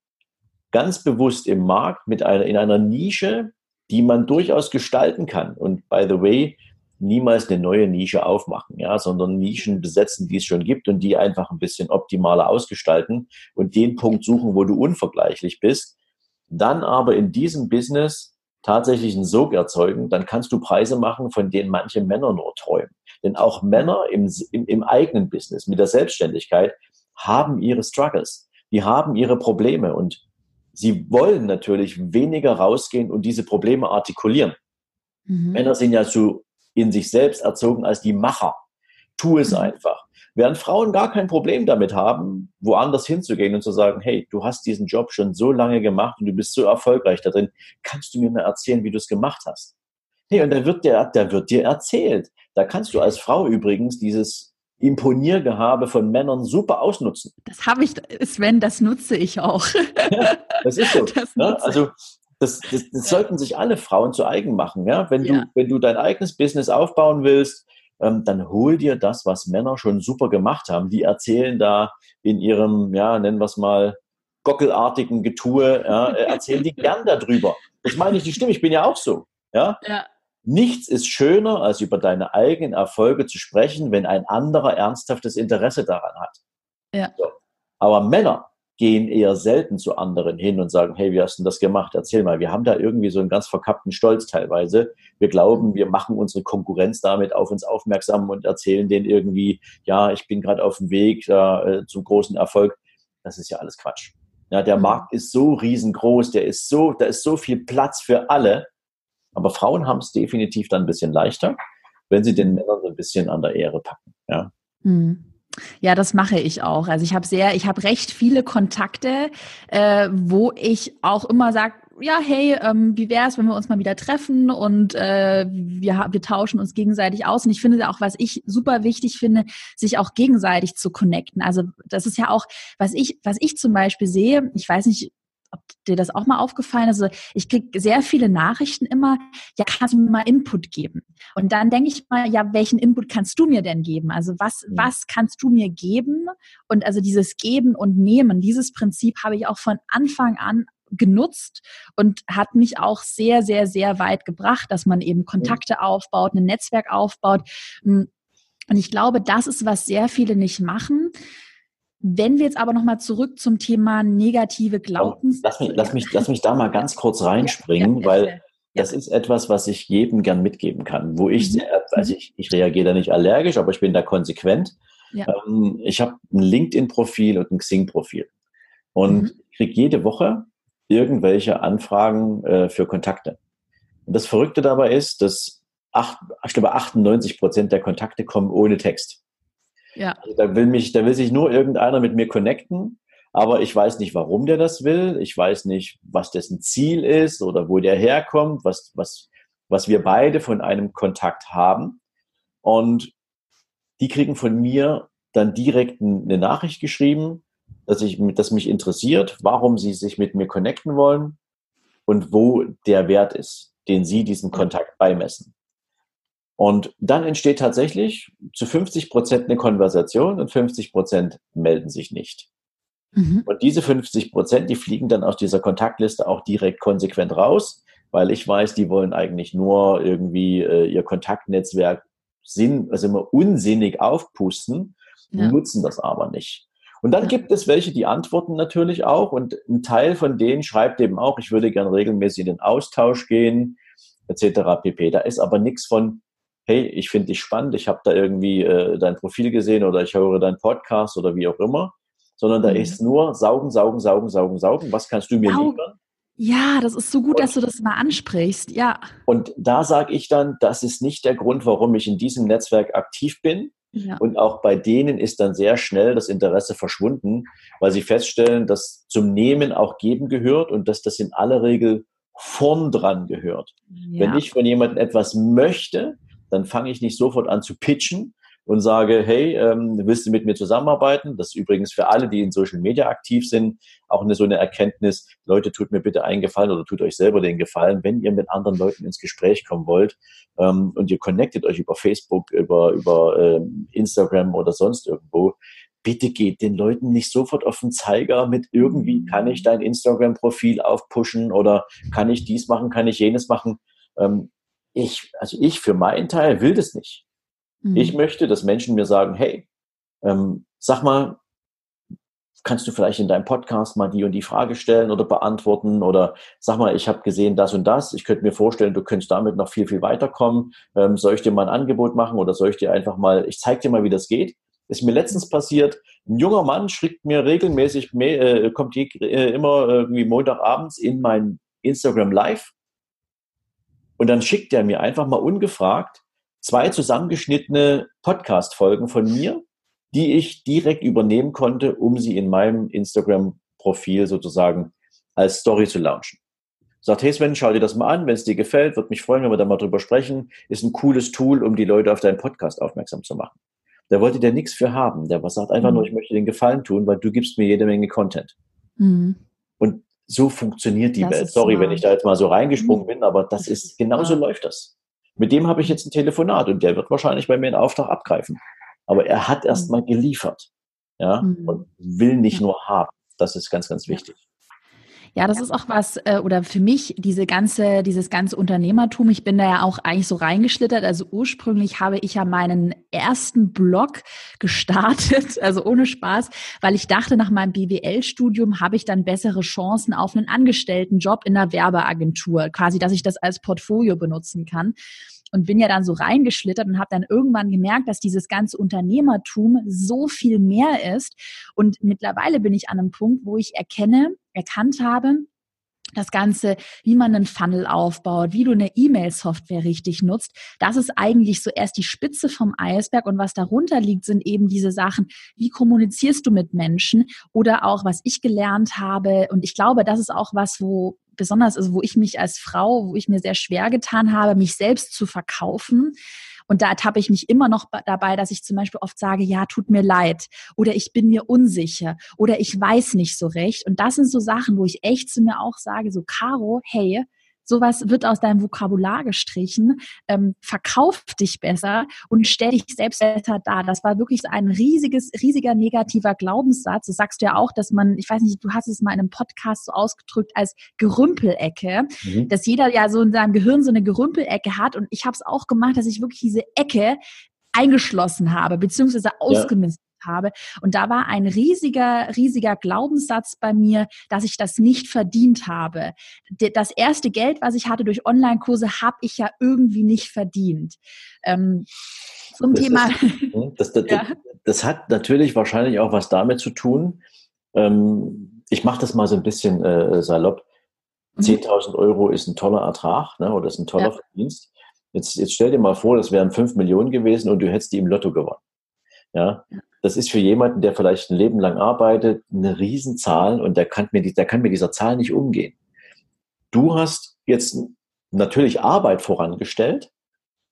ganz bewusst im Markt mit einer, in einer Nische die man durchaus gestalten kann. Und by the way, niemals eine neue Nische aufmachen, ja, sondern Nischen besetzen, die es schon gibt und die einfach ein bisschen optimaler ausgestalten und den Punkt suchen, wo du unvergleichlich bist. Dann aber in diesem Business tatsächlich einen Sog erzeugen, dann kannst du Preise machen, von denen manche Männer nur träumen. Denn auch Männer im, im, im eigenen Business mit der Selbstständigkeit haben ihre Struggles, die haben ihre Probleme und sie wollen natürlich weniger rausgehen und diese Probleme artikulieren. Mhm. Männer sind ja so in sich selbst erzogen als die Macher. Tu es einfach. Während Frauen gar kein Problem damit haben, woanders hinzugehen und zu sagen, hey, du hast diesen Job schon so lange gemacht und du bist so erfolgreich da drin, kannst du mir mal erzählen, wie du es gemacht hast? Hey, und da wird dir, da wird dir erzählt. Da kannst du als Frau übrigens dieses Imponiergehabe von Männern super ausnutzen. Das habe ich, Sven, das nutze ich auch. Ja, das ist so. [laughs] Das ne? Also das, das, das ja. sollten sich alle Frauen zu eigen machen. Ja? Wenn, ja. du, wenn du dein eigenes Business aufbauen willst, ähm, dann hol dir das, was Männer schon super gemacht haben. Die erzählen da in ihrem, ja, nennen wir es mal, gockelartigen Getue, ja, äh, erzählen die gern darüber. Das meine ich, die Stimme, ich bin ja auch so. Ja? ja. Nichts ist schöner, als über deine eigenen Erfolge zu sprechen, wenn ein anderer ernsthaftes Interesse daran hat. Ja. So. Aber Männer gehen eher selten zu anderen hin und sagen, hey, wie hast du das gemacht? Erzähl mal. Wir haben da irgendwie so einen ganz verkappten Stolz teilweise. Wir glauben, wir machen unsere Konkurrenz damit auf uns aufmerksam und erzählen denen irgendwie, ja, ich bin gerade auf dem Weg äh, zum großen Erfolg. Das ist ja alles Quatsch. Ja, der mhm. Markt ist so riesengroß, der ist so, da ist so viel Platz für alle. Aber Frauen haben es definitiv dann ein bisschen leichter, wenn sie den Männern so ein bisschen an der Ehre packen. Ja. Mhm. Ja, das mache ich auch. Also ich habe sehr, ich habe recht viele Kontakte, äh, wo ich auch immer sage, ja, hey, ähm, wie wäre es, wenn wir uns mal wieder treffen und äh, wir, wir tauschen uns gegenseitig aus. Und ich finde auch, was ich super wichtig finde, sich auch gegenseitig zu connecten. Also das ist ja auch, was ich, was ich zum Beispiel sehe, ich weiß nicht, ob dir das auch mal aufgefallen ist. Also ich kriege sehr viele Nachrichten immer, ja, kannst du mir mal Input geben? Und dann denke ich mal, ja, welchen Input kannst du mir denn geben? Also was, ja. was kannst du mir geben? Und also dieses Geben und Nehmen, dieses Prinzip habe ich auch von Anfang an genutzt und hat mich auch sehr, sehr, sehr weit gebracht, dass man eben Kontakte ja. aufbaut, ein Netzwerk aufbaut. Und ich glaube, das ist, was sehr viele nicht machen wenn wir jetzt aber nochmal zurück zum Thema negative Glaubens. Lass mich, lass, mich, lass mich da mal ganz kurz reinspringen, ja, ja, weil ja. das ist etwas, was ich jedem gern mitgeben kann. Wo ich, mhm. sehr, also ich, ich reagiere da nicht allergisch, aber ich bin da konsequent. Ähm, ich habe ein LinkedIn-Profil und ein Xing-Profil. Und mhm. kriege jede Woche irgendwelche Anfragen äh, für Kontakte. Und das Verrückte dabei ist, dass acht, ich glaube 98 Prozent der Kontakte kommen ohne Text. Ja. Also da will mich, da will sich nur irgendeiner mit mir connecten, aber ich weiß nicht, warum der das will. Ich weiß nicht, was dessen Ziel ist oder wo der herkommt, was, was, was wir beide von einem Kontakt haben. Und die kriegen von mir dann direkt eine Nachricht geschrieben, dass ich, dass mich interessiert, warum sie sich mit mir connecten wollen und wo der Wert ist, den sie diesem Kontakt beimessen. Und dann entsteht tatsächlich zu 50 Prozent eine Konversation und 50 Prozent melden sich nicht. Mhm. Und diese 50 Prozent, die fliegen dann aus dieser Kontaktliste auch direkt konsequent raus, weil ich weiß, die wollen eigentlich nur irgendwie äh, ihr Kontaktnetzwerk sinn, also immer unsinnig aufpusten, ja. nutzen das aber nicht. Und dann gibt es welche, die antworten natürlich auch und ein Teil von denen schreibt eben auch, ich würde gern regelmäßig in den Austausch gehen, etc. pp. Da ist aber nichts von, hey, ich finde dich spannend, ich habe da irgendwie äh, dein Profil gesehen oder ich höre deinen Podcast oder wie auch immer, sondern da mhm. ist nur saugen, saugen, saugen, saugen, saugen. Was kannst du mir Sau liefern? Ja, das ist so gut, und, dass du das mal ansprichst. Ja. Und da sage ich dann, das ist nicht der Grund, warum ich in diesem Netzwerk aktiv bin. Ja. Und auch bei denen ist dann sehr schnell das Interesse verschwunden, weil sie feststellen, dass zum Nehmen auch Geben gehört und dass das in aller Regel vorn dran gehört. Ja. Wenn ich von jemandem etwas möchte, dann fange ich nicht sofort an zu pitchen, und sage, hey, ähm, willst du mit mir zusammenarbeiten? Das ist übrigens für alle, die in Social Media aktiv sind, auch eine so eine Erkenntnis. Leute, tut mir bitte einen Gefallen oder tut euch selber den Gefallen, wenn ihr mit anderen Leuten ins Gespräch kommen wollt ähm, und ihr connectet euch über Facebook, über, über ähm, Instagram oder sonst irgendwo, bitte geht den Leuten nicht sofort auf den Zeiger mit irgendwie kann ich dein Instagram-Profil aufpushen oder kann ich dies machen, kann ich jenes machen. Ähm, ich, also ich für meinen Teil will das nicht. Mhm. Ich möchte, dass Menschen mir sagen, hey, ähm, sag mal, kannst du vielleicht in deinem Podcast mal die und die Frage stellen oder beantworten oder sag mal, ich habe gesehen das und das, ich könnte mir vorstellen, du könntest damit noch viel, viel weiterkommen. Ähm, soll ich dir mal ein Angebot machen oder soll ich dir einfach mal, ich zeige dir mal, wie das geht. Ist mir letztens passiert, ein junger Mann schickt mir regelmäßig, äh, kommt je, äh, immer irgendwie Montagabends in mein Instagram Live und dann schickt er mir einfach mal ungefragt zwei zusammengeschnittene Podcast-Folgen von mir, die ich direkt übernehmen konnte, um sie in meinem Instagram-Profil sozusagen als Story zu launchen. Sagt, hey Sven, schau dir das mal an, wenn es dir gefällt, würde mich freuen, wenn wir da mal drüber sprechen. Ist ein cooles Tool, um die Leute auf deinen Podcast aufmerksam zu machen. Da wollte der nichts für haben. Der sagt einfach mhm. nur, ich möchte den Gefallen tun, weil du gibst mir jede Menge Content. Mhm. So funktioniert die das Welt. Sorry, smart. wenn ich da jetzt mal so reingesprungen mhm. bin, aber das ist, genauso ja. läuft das. Mit dem habe ich jetzt ein Telefonat und der wird wahrscheinlich bei mir einen Auftrag abgreifen. Aber er hat erst mhm. mal geliefert. Ja, mhm. und will nicht nur haben. Das ist ganz, ganz wichtig. Ja, das ist auch was, äh, oder für mich diese ganze, dieses ganze Unternehmertum, ich bin da ja auch eigentlich so reingeschlittert. Also ursprünglich habe ich ja meinen ersten Blog gestartet, [laughs] also ohne Spaß, weil ich dachte, nach meinem BWL-Studium habe ich dann bessere Chancen auf einen Angestelltenjob in einer Werbeagentur, quasi, dass ich das als Portfolio benutzen kann und bin ja dann so reingeschlittert und habe dann irgendwann gemerkt, dass dieses ganze Unternehmertum so viel mehr ist. Und mittlerweile bin ich an einem Punkt, wo ich erkenne, erkannt habe, das Ganze, wie man einen Funnel aufbaut, wie du eine E-Mail-Software richtig nutzt, das ist eigentlich so erst die Spitze vom Eisberg. Und was darunter liegt, sind eben diese Sachen, wie kommunizierst du mit Menschen? Oder auch, was ich gelernt habe und ich glaube, das ist auch was, wo besonders ist, wo ich mich als Frau, wo ich mir sehr schwer getan habe, mich selbst zu verkaufen. Und da ertappe ich mich immer noch dabei, dass ich zum Beispiel oft sage, ja, tut mir leid oder ich bin mir unsicher oder ich weiß nicht so recht. Und das sind so Sachen, wo ich echt zu mir auch sage, so, Caro, hey, sowas wird aus deinem Vokabular gestrichen, ähm, verkauf dich besser und stell dich selbst besser dar. Das war wirklich ein riesiges, riesiger negativer Glaubenssatz. Das sagst du ja auch, dass man, ich weiß nicht, du hast es mal in einem Podcast so ausgedrückt als Gerümpelecke, mhm. dass jeder ja so in seinem Gehirn so eine Gerümpelecke hat und ich habe es auch gemacht, dass ich wirklich diese Ecke eingeschlossen habe, beziehungsweise ausgemistet habe. Und da war ein riesiger, riesiger Glaubenssatz bei mir, dass ich das nicht verdient habe. Das erste Geld, was ich hatte durch Online-Kurse, habe ich ja irgendwie nicht verdient. Ähm, zum das Thema. Ist, hm, [laughs] das, das, ja. das, hat natürlich wahrscheinlich auch was damit zu tun. Ähm, ich mache das mal so ein bisschen äh, salopp. 10.000 mhm. Euro ist ein toller Ertrag ne, oder ist ein toller ja. Verdienst. Jetzt, jetzt stell dir mal vor, das wären 5 Millionen gewesen und du hättest die im Lotto gewonnen. Ja, das ist für jemanden, der vielleicht ein Leben lang arbeitet, eine Riesenzahl und der kann, mit, der kann mit dieser Zahl nicht umgehen. Du hast jetzt natürlich Arbeit vorangestellt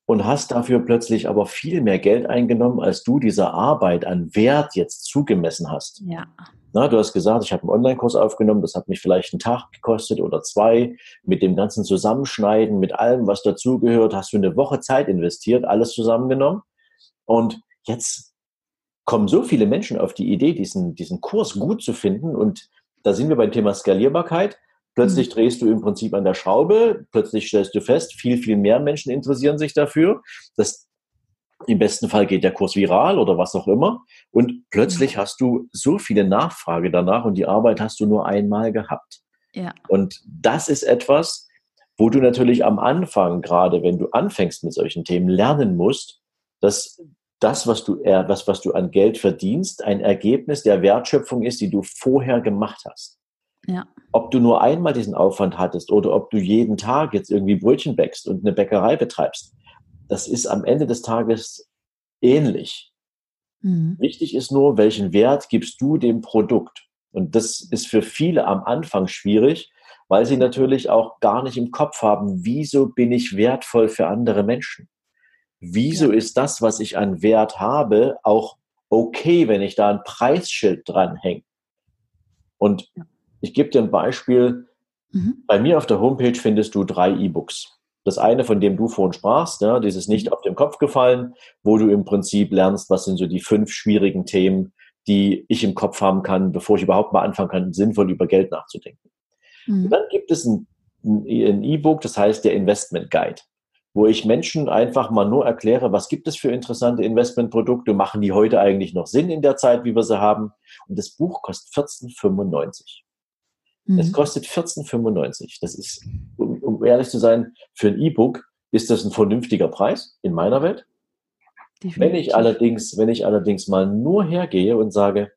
und hast dafür plötzlich aber viel mehr Geld eingenommen, als du dieser Arbeit an Wert jetzt zugemessen hast. Ja. Na, du hast gesagt, ich habe einen Online-Kurs aufgenommen, das hat mich vielleicht einen Tag gekostet oder zwei. Mit dem ganzen Zusammenschneiden, mit allem, was dazugehört, hast du eine Woche Zeit investiert, alles zusammengenommen. Und jetzt kommen so viele Menschen auf die Idee, diesen, diesen Kurs gut zu finden. Und da sind wir beim Thema Skalierbarkeit. Plötzlich mhm. drehst du im Prinzip an der Schraube, plötzlich stellst du fest, viel, viel mehr Menschen interessieren sich dafür. Das, Im besten Fall geht der Kurs viral oder was auch immer. Und plötzlich mhm. hast du so viele Nachfrage danach und die Arbeit hast du nur einmal gehabt. Ja. Und das ist etwas, wo du natürlich am Anfang, gerade wenn du anfängst mit solchen Themen, lernen musst, dass das, was du, was, was du an Geld verdienst, ein Ergebnis der Wertschöpfung ist, die du vorher gemacht hast. Ja. Ob du nur einmal diesen Aufwand hattest oder ob du jeden Tag jetzt irgendwie Brötchen bäckst und eine Bäckerei betreibst, das ist am Ende des Tages ähnlich. Mhm. Wichtig ist nur, welchen Wert gibst du dem Produkt? Und das ist für viele am Anfang schwierig, weil sie natürlich auch gar nicht im Kopf haben, wieso bin ich wertvoll für andere Menschen? Wieso ja. ist das, was ich an Wert habe, auch okay, wenn ich da ein Preisschild dranhänge? Und ich gebe dir ein Beispiel. Mhm. Bei mir auf der Homepage findest du drei E-Books. Das eine, von dem du vorhin sprachst, ja, dieses nicht mhm. auf den Kopf gefallen, wo du im Prinzip lernst, was sind so die fünf schwierigen Themen, die ich im Kopf haben kann, bevor ich überhaupt mal anfangen kann, sinnvoll über Geld nachzudenken. Mhm. dann gibt es ein E-Book, das heißt der Investment Guide, wo ich Menschen einfach mal nur erkläre, was gibt es für interessante Investmentprodukte, machen die heute eigentlich noch Sinn in der Zeit, wie wir sie haben. Und das Buch kostet 14,95. Mhm. Es kostet 14,95. Das ist, um, um ehrlich zu sein, für ein E-Book ist das ein vernünftiger Preis in meiner Welt. Definitiv. Wenn ich allerdings, wenn ich allerdings mal nur hergehe und sage,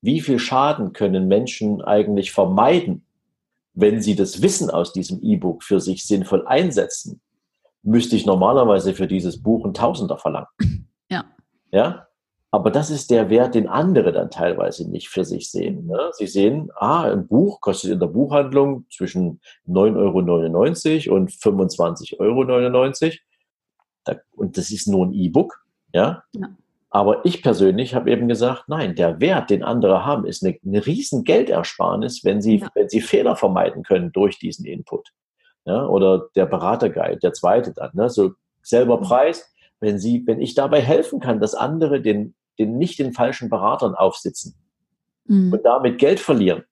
wie viel Schaden können Menschen eigentlich vermeiden, wenn sie das Wissen aus diesem E-Book für sich sinnvoll einsetzen, müsste ich normalerweise für dieses Buch ein Tausender verlangen. Ja. Ja. Aber das ist der Wert, den andere dann teilweise nicht für sich sehen. Ne? Sie sehen, ah, ein Buch kostet in der Buchhandlung zwischen 9,99 Euro und 25,99 Euro. Und das ist nur ein E-Book. Ja? ja. Aber ich persönlich habe eben gesagt, nein, der Wert, den andere haben, ist eine, eine riesen Geldersparnis, wenn sie, ja. wenn sie Fehler vermeiden können durch diesen Input. Ja, oder der Beraterguide, der zweite dann, ne? so selber mhm. Preis, wenn sie, wenn ich dabei helfen kann, dass andere den, den nicht den falschen Beratern aufsitzen mhm. und damit Geld verlieren,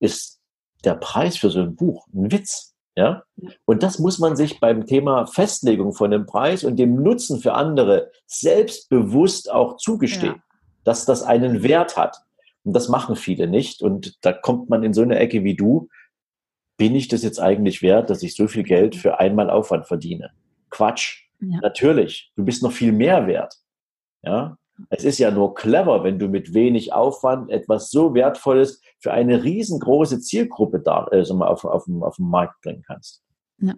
ist der Preis für so ein Buch ein Witz. Ja? Und das muss man sich beim Thema Festlegung von dem Preis und dem Nutzen für andere selbstbewusst auch zugestehen, ja. dass das einen Wert hat. Und das machen viele nicht. Und da kommt man in so eine Ecke wie du. Bin ich das jetzt eigentlich wert, dass ich so viel Geld für einmal Aufwand verdiene? Quatsch. Ja. Natürlich. Du bist noch viel mehr wert. Ja. Es ist ja nur clever, wenn du mit wenig Aufwand etwas so Wertvolles für eine riesengroße Zielgruppe da, also auf, auf, auf den Markt bringen kannst. Ja.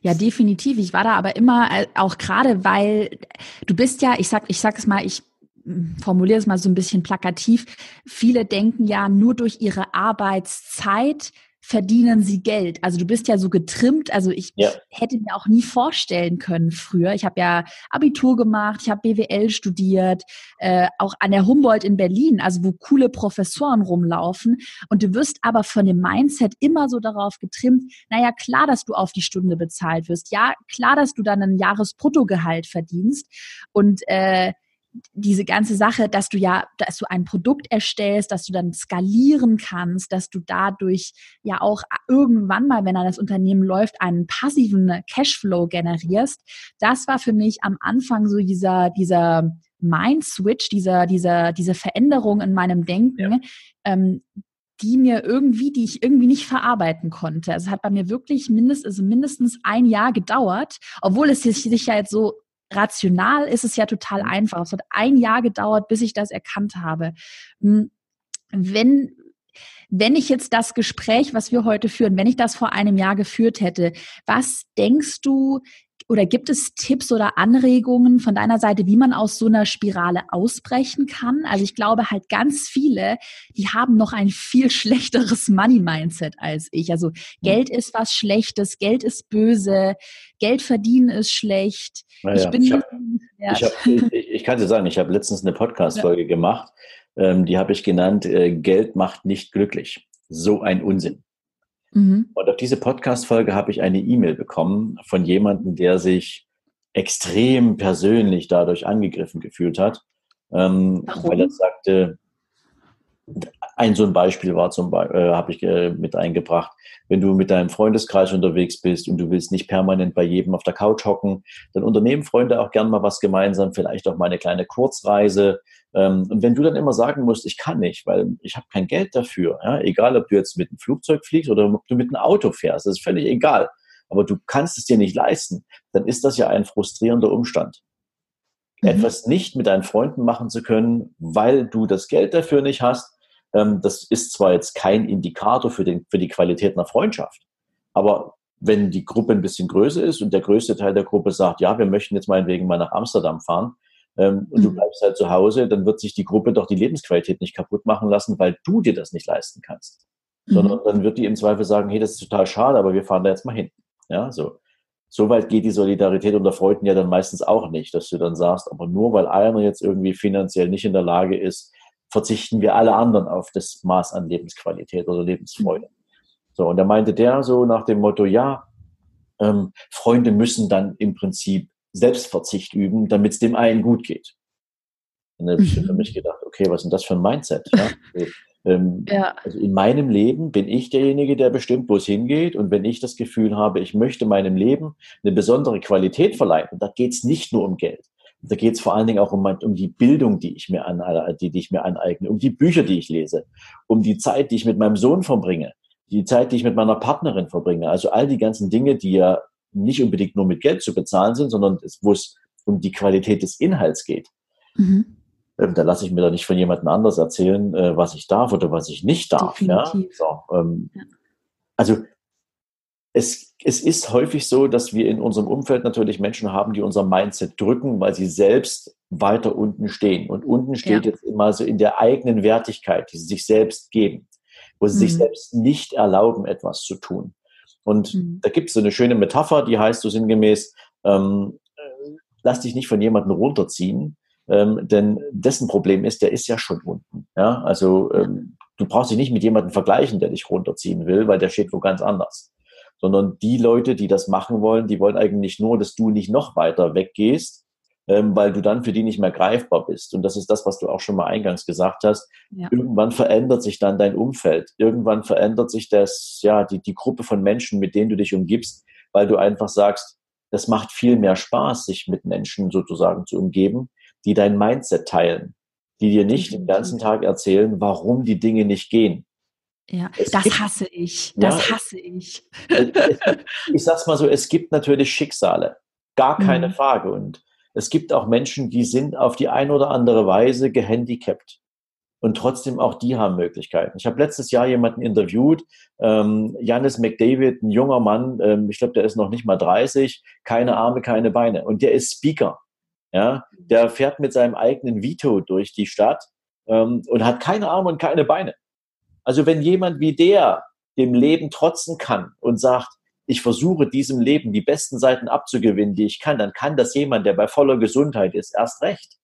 Ja, definitiv. Ich war da aber immer äh, auch gerade, weil du bist ja, ich sag, ich sag es mal, ich hm, formuliere es mal so ein bisschen plakativ. Viele denken ja nur durch ihre Arbeitszeit verdienen sie Geld. Also du bist ja so getrimmt. Also ich, ja. hätte mir auch nie vorstellen können früher. Ich habe ja Abitur gemacht, ich habe BWL studiert, äh, auch an der Humboldt in Berlin, also wo coole Professoren rumlaufen. Und du wirst aber von dem Mindset immer so darauf getrimmt, naja, klar, dass du auf die Stunde bezahlt wirst. Ja, klar, dass du dann ein Jahresbruttogehalt verdienst. Und äh, diese ganze Sache, dass du ja, dass du ein Produkt erstellst, dass du dann skalieren kannst, dass du dadurch ja auch irgendwann mal, wenn dann das Unternehmen läuft, einen passiven Cashflow generierst. Das war für mich am Anfang so dieser, dieser Mind-Switch, dieser, dieser, diese Veränderung in meinem Denken, ja. ähm, die mir irgendwie, die ich irgendwie nicht verarbeiten konnte. Also es hat bei mir wirklich mindest, also mindestens ein Jahr gedauert, obwohl es sich ja jetzt so rational ist es ja total mhm. einfach. Es hat ein Jahr gedauert, bis ich das erkannt habe. Hm, wenn, wenn ich jetzt das Gespräch, was wir heute führen, wenn ich das vor einem Jahr geführt hätte, was denkst du, oder gibt es Tipps oder Anregungen von deiner Seite, wie man aus so einer Spirale ausbrechen kann? Also ich glaube halt ganz viele, die haben noch ein viel [laughs] schlechteres Money-Mindset als ich. Also Geld ist was Schlechtes, Geld ist böse, Geld verdienen ist schlecht. Naja, ich bin ich, hab, ich, hab, [laughs] ich, ich, kann dir sagen, ich habe letztens eine Podcast-Folge ja. gemacht, ähm, die habe ich genannt, äh, Geld macht nicht glücklich. So ein Unsinn. Mhm. Und auf diese Podcast-Folge habe ich eine E-Mail bekommen von jemandem, der sich extrem persönlich dadurch angegriffen gefühlt hat, ähm, weil er sagte, ein so ein Beispiel war zum Beispiel, äh, habe ich äh, mit eingebracht, wenn du mit deinem Freundeskreis unterwegs bist und du willst nicht permanent bei jedem auf der Couch hocken, dann unternehmen Freunde auch gern mal was gemeinsam, vielleicht auch mal eine kleine Kurzreise. Ähm, und wenn du dann immer sagen musst, ich kann nicht, weil ich habe kein Geld dafür, ja, egal ob du jetzt mit einem Flugzeug fliegst oder ob du mit einem Auto fährst, das ist völlig egal. aber du kannst es dir nicht leisten, dann ist das ja ein frustrierender Umstand. Mhm. Etwas nicht mit deinen Freunden machen zu können, weil du das Geld dafür nicht hast, ähm, das ist zwar jetzt kein Indikator für, den, für die Qualität einer Freundschaft, aber wenn die Gruppe ein bisschen größer ist und der größte Teil der Gruppe sagt, ja, wir möchten jetzt meinetwegen mal nach Amsterdam fahren, ähm, und mhm. du bleibst halt zu Hause, dann wird sich die Gruppe doch die Lebensqualität nicht kaputt machen lassen, weil du dir das nicht leisten kannst. Mhm. Sondern dann wird die im Zweifel sagen, hey, das ist total schade, aber wir fahren da jetzt mal hin. Ja, so. So weit geht die Solidarität unter Freunden ja dann meistens auch nicht, dass du dann sagst, aber nur weil einer jetzt irgendwie finanziell nicht in der Lage ist, verzichten wir alle anderen auf das Maß an Lebensqualität oder Lebensfreude. So, und da meinte der so nach dem Motto, ja, ähm, Freunde müssen dann im Prinzip Selbstverzicht üben, damit es dem einen gut geht. Und dann habe ich mhm. für mich gedacht, okay, was ist denn das für ein Mindset? Ja? Also, ähm, ja. also in meinem Leben bin ich derjenige, der bestimmt, wo es hingeht. Und wenn ich das Gefühl habe, ich möchte meinem Leben eine besondere Qualität verleihen, und da geht es nicht nur um Geld. Da geht es vor allen Dingen auch um, um die Bildung, die ich, mir an, die, die ich mir aneigne, um die Bücher, die ich lese, um die Zeit, die ich mit meinem Sohn verbringe, die Zeit, die ich mit meiner Partnerin verbringe. Also all die ganzen Dinge, die ja nicht unbedingt nur mit Geld zu bezahlen sind, sondern wo es um die Qualität des Inhalts geht. Mhm. Ähm, da lasse ich mir da nicht von jemandem anders erzählen, äh, was ich darf oder was ich nicht darf. Ja? So, ähm, ja. Also es, es ist häufig so, dass wir in unserem Umfeld natürlich Menschen haben, die unser Mindset drücken, weil sie selbst weiter unten stehen. Und unten steht ja. jetzt immer so in der eigenen Wertigkeit, die sie sich selbst geben, wo sie mhm. sich selbst nicht erlauben, etwas zu tun. Und mhm. da gibt es so eine schöne Metapher, die heißt so sinngemäß, ähm, äh, lass dich nicht von jemandem runterziehen, ähm, denn dessen Problem ist, der ist ja schon unten. Ja? Also ähm, du brauchst dich nicht mit jemandem vergleichen, der dich runterziehen will, weil der steht wo ganz anders. Sondern die Leute, die das machen wollen, die wollen eigentlich nur, dass du nicht noch weiter weggehst, weil du dann für die nicht mehr greifbar bist. Und das ist das, was du auch schon mal eingangs gesagt hast. Ja. Irgendwann verändert sich dann dein Umfeld. Irgendwann verändert sich das, ja, die, die Gruppe von Menschen, mit denen du dich umgibst, weil du einfach sagst, das macht viel mehr Spaß, sich mit Menschen sozusagen zu umgeben, die dein Mindset teilen, die dir nicht den ganzen Tag erzählen, warum die Dinge nicht gehen. Ja, es das gibt, hasse ich. Das ja, hasse ich. ich sag's mal so, es gibt natürlich Schicksale. Gar keine mhm. Frage. Und es gibt auch Menschen, die sind auf die eine oder andere Weise gehandicapt. Und trotzdem auch die haben Möglichkeiten. Ich habe letztes Jahr jemanden interviewt, ähm, Janis McDavid, ein junger Mann, ähm, ich glaube, der ist noch nicht mal 30, keine Arme, keine Beine. Und der ist Speaker. Ja, der fährt mit seinem eigenen Vito durch die Stadt ähm, und hat keine Arme und keine Beine. Also wenn jemand wie der dem Leben trotzen kann und sagt, ich versuche diesem Leben die besten Seiten abzugewinnen, die ich kann, dann kann das jemand, der bei voller Gesundheit ist, erst recht.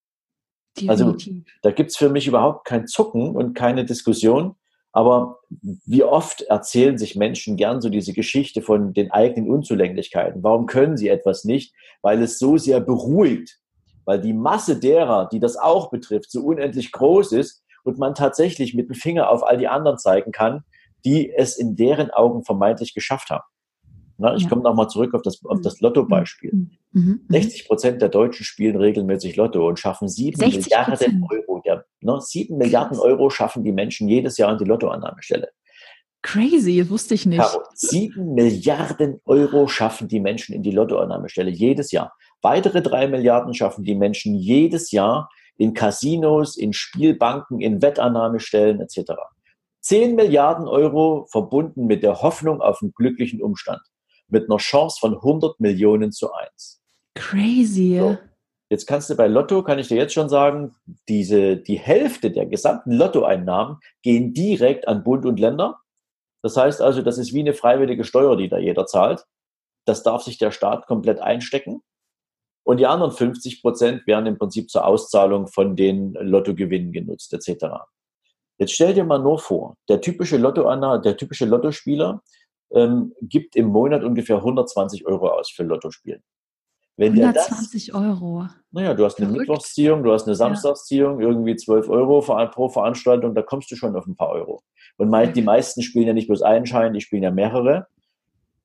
Also da gibt's für mich überhaupt kein Zucken und keine Diskussion. Aber wie oft erzählen sich Menschen gern so diese Geschichte von den eigenen Unzulänglichkeiten? Warum können sie etwas nicht? Weil es so sehr beruhigt, weil die Masse derer, die das auch betrifft, so unendlich groß ist und man tatsächlich mit dem Finger auf all die anderen zeigen kann, die es in deren Augen vermeintlich geschafft haben. Na, ich ja. komme nochmal zurück auf das, auf das Lotto-Beispiel. Mhm. Mhm. 60 mhm. Prozent der Deutschen spielen regelmäßig Lotto und schaffen sieben Milliarden Euro. Ja, ne, sieben Milliarden Euro schaffen die Menschen jedes Jahr an die Lottoannahmestelle. Crazy, wusste ich nicht. Caro, sieben Milliarden Euro schaffen die Menschen in die Lottoannahmestelle jedes Jahr. Weitere drei Milliarden schaffen die Menschen jedes Jahr in Casinos, in Spielbanken, in Wettannahmestellen etc. Zehn Milliarden Euro verbunden mit der Hoffnung auf einen glücklichen Umstand. Mit einer Chance von 100 Millionen zu eins. Crazy. So. Jetzt kannst du bei Lotto, kann ich dir jetzt schon sagen, diese, die Hälfte der gesamten Lottoeinnahmen gehen direkt an Bund und Länder. Das heißt also, das ist wie eine freiwillige Steuer, die da jeder zahlt. Das darf sich der Staat komplett einstecken. Und die anderen 50 Prozent werden im Prinzip zur Auszahlung von den Lottogewinnen genutzt, etc. Jetzt stell dir mal nur vor, der typische Lotto der typische Lottospieler ähm, gibt im Monat ungefähr 120 Euro aus für Lottospielen. Wenn 120 das, Euro. Naja, du hast eine Verrückt. Mittwochsziehung, du hast eine Samstagsziehung, ja. irgendwie 12 Euro pro Veranstaltung, da kommst du schon auf ein paar Euro. Und okay. die meisten spielen ja nicht bloß einen Schein, die spielen ja mehrere.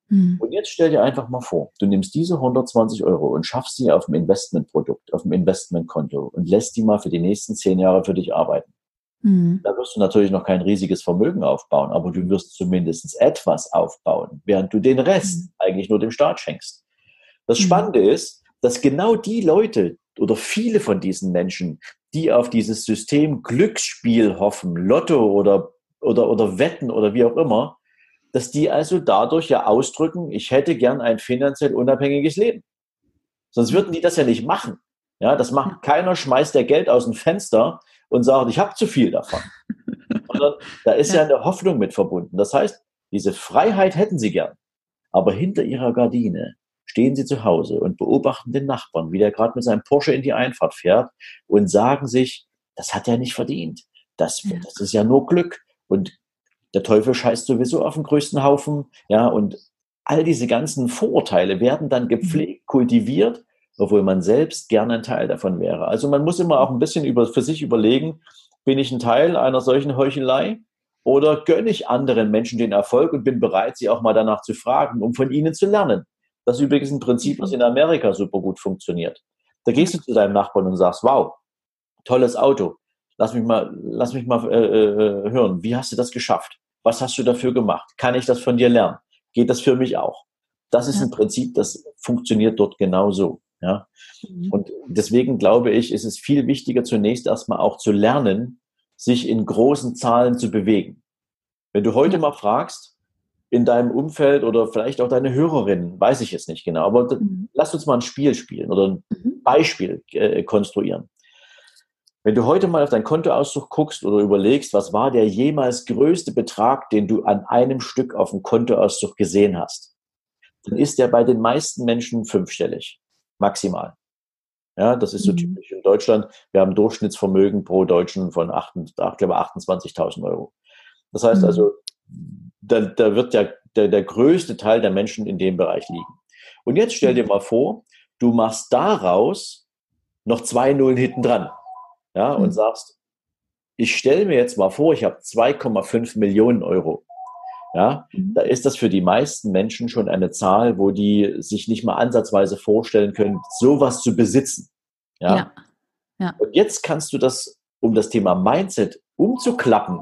Hm. Und jetzt stell dir einfach mal vor, du nimmst diese 120 Euro und schaffst sie auf dem Investmentprodukt, auf dem Investmentkonto und lässt die mal für die nächsten zehn Jahre für dich arbeiten. Mhm. Da wirst du natürlich noch kein riesiges Vermögen aufbauen, aber du wirst zumindest etwas aufbauen, während du den Rest mhm. eigentlich nur dem Staat schenkst. Das mhm. Spannende ist, dass genau die Leute oder viele von diesen Menschen, die auf dieses System Glücksspiel hoffen, Lotto oder, oder, oder Wetten oder wie auch immer, dass die also dadurch ja ausdrücken, ich hätte gern ein finanziell unabhängiges Leben. Sonst würden die das ja nicht machen. Ja, das macht keiner, schmeißt der Geld aus dem Fenster und sagt, ich habe zu viel davon. [laughs] Sondern da ist ja. ja eine Hoffnung mit verbunden. Das heißt, diese Freiheit hätten sie gern. Aber hinter ihrer Gardine stehen sie zu Hause und beobachten den Nachbarn, wie der gerade mit seinem Porsche in die Einfahrt fährt und sagen sich, das hat er nicht verdient. Das, ja. das ist ja nur Glück. Und der Teufel scheißt sowieso auf den größten Haufen. Ja, und all diese ganzen Vorurteile werden dann gepflegt, kultiviert obwohl man selbst gerne ein Teil davon wäre. Also man muss immer auch ein bisschen über, für sich überlegen, bin ich ein Teil einer solchen Heuchelei oder gönne ich anderen Menschen den Erfolg und bin bereit, sie auch mal danach zu fragen, um von ihnen zu lernen. Das ist übrigens ein Prinzip, was in Amerika super gut funktioniert. Da gehst du zu deinem Nachbarn und sagst, wow, tolles Auto. Lass mich mal, lass mich mal äh, äh, hören. Wie hast du das geschafft? Was hast du dafür gemacht? Kann ich das von dir lernen? Geht das für mich auch? Das ist ein Prinzip, das funktioniert dort genauso. Ja? Mhm. Und deswegen glaube ich, ist es viel wichtiger, zunächst erstmal auch zu lernen, sich in großen Zahlen zu bewegen. Wenn du heute mal fragst, in deinem Umfeld oder vielleicht auch deine Hörerinnen, weiß ich jetzt nicht genau, aber mhm. lass uns mal ein Spiel spielen oder ein mhm. Beispiel äh, konstruieren. Wenn du heute mal auf dein Kontoauszug guckst oder überlegst, was war der jemals größte Betrag, den du an einem Stück auf dem Kontoauszug gesehen hast, dann ist der bei den meisten Menschen fünfstellig maximal. Ja, das ist so mhm. typisch in Deutschland. Wir haben Durchschnittsvermögen pro Deutschen von 8, ich glaube 28.000 Euro. Das heißt mhm. also, da, da wird der, der, der größte Teil der Menschen in dem Bereich liegen. Und jetzt stell dir mhm. mal vor, du machst daraus noch zwei Nullen hinten dran. Ja, und mhm. sagst, ich stelle mir jetzt mal vor, ich habe 2,5 Millionen Euro. Ja, mhm. da ist das für die meisten Menschen schon eine Zahl, wo die sich nicht mal ansatzweise vorstellen können, sowas zu besitzen. Ja. ja. ja. Und jetzt kannst du das, um das Thema Mindset umzuklappen,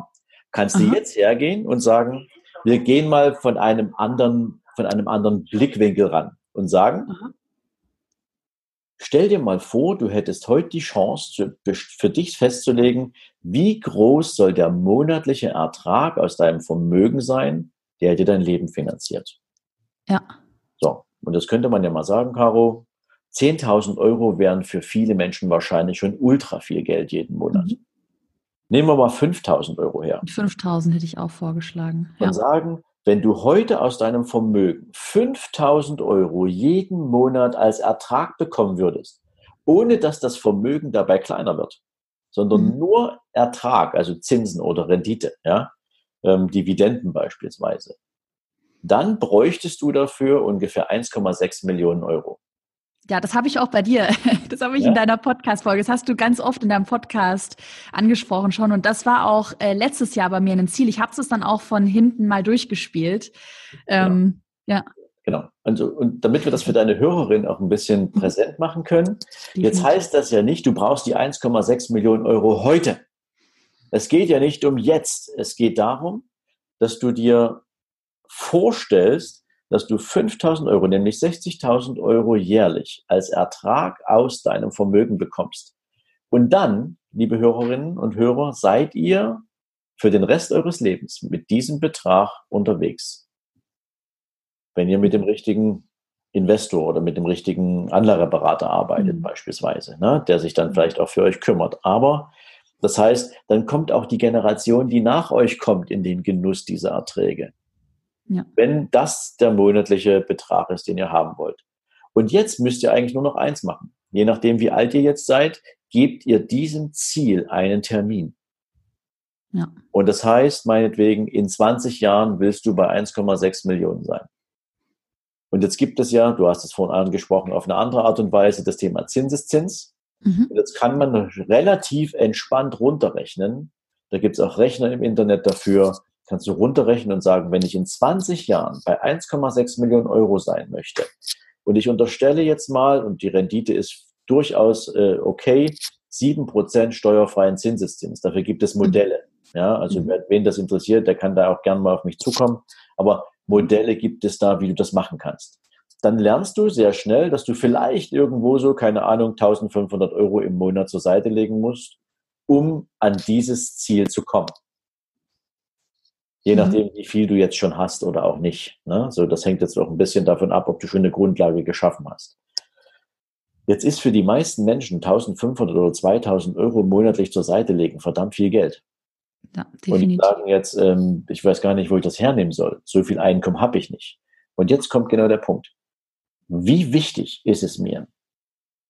kannst Aha. du jetzt hergehen und sagen, wir gehen mal von einem anderen, von einem anderen Blickwinkel ran und sagen, Aha. Stell dir mal vor, du hättest heute die Chance, für dich festzulegen, wie groß soll der monatliche Ertrag aus deinem Vermögen sein, der dir dein Leben finanziert. Ja. So, und das könnte man ja mal sagen, Caro. 10.000 Euro wären für viele Menschen wahrscheinlich schon ultra viel Geld jeden Monat. Mhm. Nehmen wir mal 5.000 Euro her. 5.000 hätte ich auch vorgeschlagen. Und ja. sagen, wenn du heute aus deinem Vermögen 5000 Euro jeden Monat als Ertrag bekommen würdest, ohne dass das Vermögen dabei kleiner wird, sondern mhm. nur Ertrag, also Zinsen oder Rendite, ja, ähm, Dividenden beispielsweise, dann bräuchtest du dafür ungefähr 1,6 Millionen Euro. Ja, das habe ich auch bei dir. [laughs] Das habe ich ja? in deiner Podcast-Folge. Das hast du ganz oft in deinem Podcast angesprochen schon. Und das war auch äh, letztes Jahr bei mir ein Ziel. Ich habe es dann auch von hinten mal durchgespielt. Ähm, genau. Ja. Genau. Also, und damit wir das für deine Hörerin auch ein bisschen mhm. präsent machen können, jetzt heißt das ja nicht, du brauchst die 1,6 Millionen Euro heute. Es geht ja nicht um jetzt. Es geht darum, dass du dir vorstellst, dass du 5000 Euro, nämlich 60.000 Euro jährlich als Ertrag aus deinem Vermögen bekommst. Und dann, liebe Hörerinnen und Hörer, seid ihr für den Rest eures Lebens mit diesem Betrag unterwegs. Wenn ihr mit dem richtigen Investor oder mit dem richtigen Anlageberater arbeitet, mhm. beispielsweise, ne, der sich dann vielleicht auch für euch kümmert. Aber das heißt, dann kommt auch die Generation, die nach euch kommt, in den Genuss dieser Erträge. Ja. Wenn das der monatliche Betrag ist, den ihr haben wollt. Und jetzt müsst ihr eigentlich nur noch eins machen. Je nachdem, wie alt ihr jetzt seid, gebt ihr diesem Ziel einen Termin. Ja. Und das heißt, meinetwegen, in 20 Jahren willst du bei 1,6 Millionen sein. Und jetzt gibt es ja, du hast es vorhin angesprochen, auf eine andere Art und Weise das Thema Zinseszins. Mhm. Und jetzt kann man relativ entspannt runterrechnen. Da gibt es auch Rechner im Internet dafür, kannst du runterrechnen und sagen, wenn ich in 20 Jahren bei 1,6 Millionen Euro sein möchte und ich unterstelle jetzt mal, und die Rendite ist durchaus äh, okay, 7% steuerfreien Zinseszins. Dafür gibt es Modelle. Ja, also mhm. wen das interessiert, der kann da auch gerne mal auf mich zukommen. Aber Modelle gibt es da, wie du das machen kannst. Dann lernst du sehr schnell, dass du vielleicht irgendwo so, keine Ahnung, 1500 Euro im Monat zur Seite legen musst, um an dieses Ziel zu kommen. Je mhm. nachdem, wie viel du jetzt schon hast oder auch nicht. Ne? So, das hängt jetzt auch ein bisschen davon ab, ob du schon eine Grundlage geschaffen hast. Jetzt ist für die meisten Menschen 1500 oder 2000 Euro monatlich zur Seite legen verdammt viel Geld. Ja. Und die sagen jetzt, ähm, ich weiß gar nicht, wo ich das hernehmen soll. So viel Einkommen habe ich nicht. Und jetzt kommt genau der Punkt. Wie wichtig ist es mir,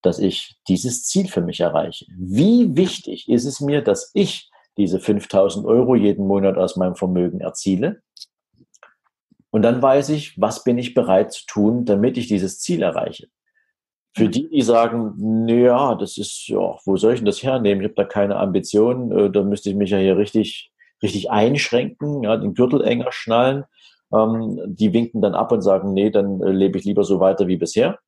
dass ich dieses Ziel für mich erreiche? Wie wichtig ist es mir, dass ich diese 5000 Euro jeden Monat aus meinem Vermögen erziele? Und dann weiß ich, was bin ich bereit zu tun, damit ich dieses Ziel erreiche. Für die, die sagen, naja, das ist, ja, wo soll ich denn das hernehmen? Ich habe da keine Ambitionen, äh, da müsste ich mich ja hier richtig, richtig einschränken, ja, den Gürtel enger schnallen. Ähm, die winken dann ab und sagen, nee, dann äh, lebe ich lieber so weiter wie bisher.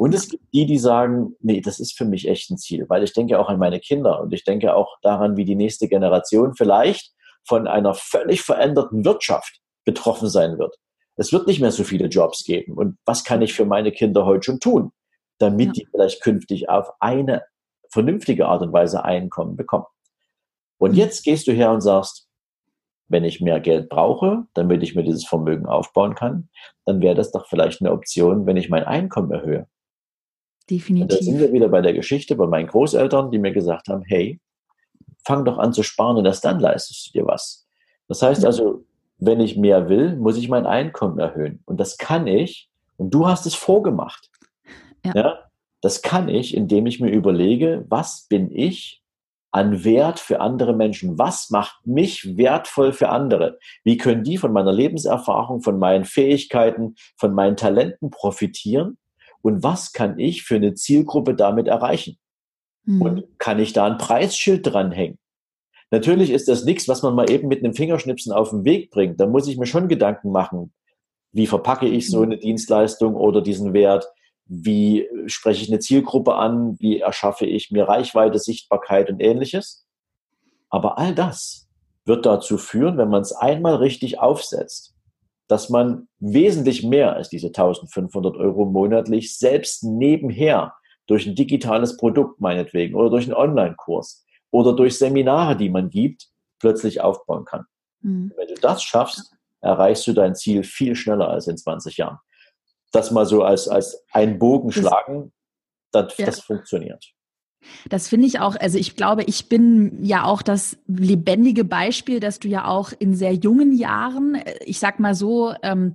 Und es gibt die, die sagen, nee, das ist für mich echt ein Ziel, weil ich denke auch an meine Kinder und ich denke auch daran, wie die nächste Generation vielleicht von einer völlig veränderten Wirtschaft betroffen sein wird. Es wird nicht mehr so viele Jobs geben. Und was kann ich für meine Kinder heute schon tun? damit ja. die vielleicht künftig auf eine vernünftige Art und Weise Einkommen bekommen. Und mhm. jetzt gehst du her und sagst, wenn ich mehr Geld brauche, damit ich mir dieses Vermögen aufbauen kann, dann wäre das doch vielleicht eine Option, wenn ich mein Einkommen erhöhe. Definitiv. Und da sind wir wieder bei der Geschichte bei meinen Großeltern, die mir gesagt haben, hey, fang doch an zu sparen und erst dann leistest du dir was. Das heißt also, wenn ich mehr will, muss ich mein Einkommen erhöhen. Und das kann ich. Und du hast es vorgemacht. Ja. ja. Das kann ich, indem ich mir überlege, was bin ich an Wert für andere Menschen? Was macht mich wertvoll für andere? Wie können die von meiner Lebenserfahrung, von meinen Fähigkeiten, von meinen Talenten profitieren? Und was kann ich für eine Zielgruppe damit erreichen? Mhm. Und kann ich da ein Preisschild dranhängen? Natürlich ist das nichts, was man mal eben mit einem Fingerschnipsen auf den Weg bringt. Da muss ich mir schon Gedanken machen. Wie verpacke ich so hm. eine Dienstleistung oder diesen Wert? wie spreche ich eine Zielgruppe an, wie erschaffe ich mir Reichweite, Sichtbarkeit und ähnliches. Aber all das wird dazu führen, wenn man es einmal richtig aufsetzt, dass man wesentlich mehr als diese 1500 Euro monatlich selbst nebenher durch ein digitales Produkt meinetwegen oder durch einen Online-Kurs oder durch Seminare, die man gibt, plötzlich aufbauen kann. Mhm. Wenn du das schaffst, erreichst du dein Ziel viel schneller als in 20 Jahren das mal so als, als einen Bogen schlagen, das, ja. das funktioniert. Das finde ich auch, also ich glaube, ich bin ja auch das lebendige Beispiel, dass du ja auch in sehr jungen Jahren, äh, ich sag mal so, ähm,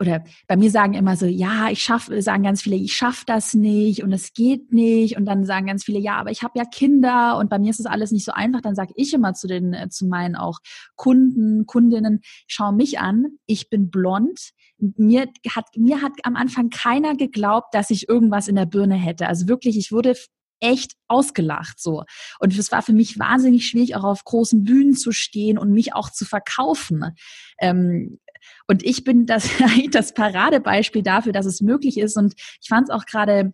oder bei mir sagen immer so, ja, ich schaffe, sagen ganz viele, ich schaffe das nicht und es geht nicht und dann sagen ganz viele, ja, aber ich habe ja Kinder und bei mir ist das alles nicht so einfach. Dann sage ich immer zu den, äh, zu meinen auch Kunden, Kundinnen, schau mich an, ich bin blond, mir hat, mir hat am Anfang keiner geglaubt, dass ich irgendwas in der Birne hätte. Also wirklich, ich wurde echt ausgelacht so. Und es war für mich wahnsinnig schwierig, auch auf großen Bühnen zu stehen und mich auch zu verkaufen. Ähm, und ich bin das, [laughs] das Paradebeispiel dafür, dass es möglich ist. Und ich fand es auch gerade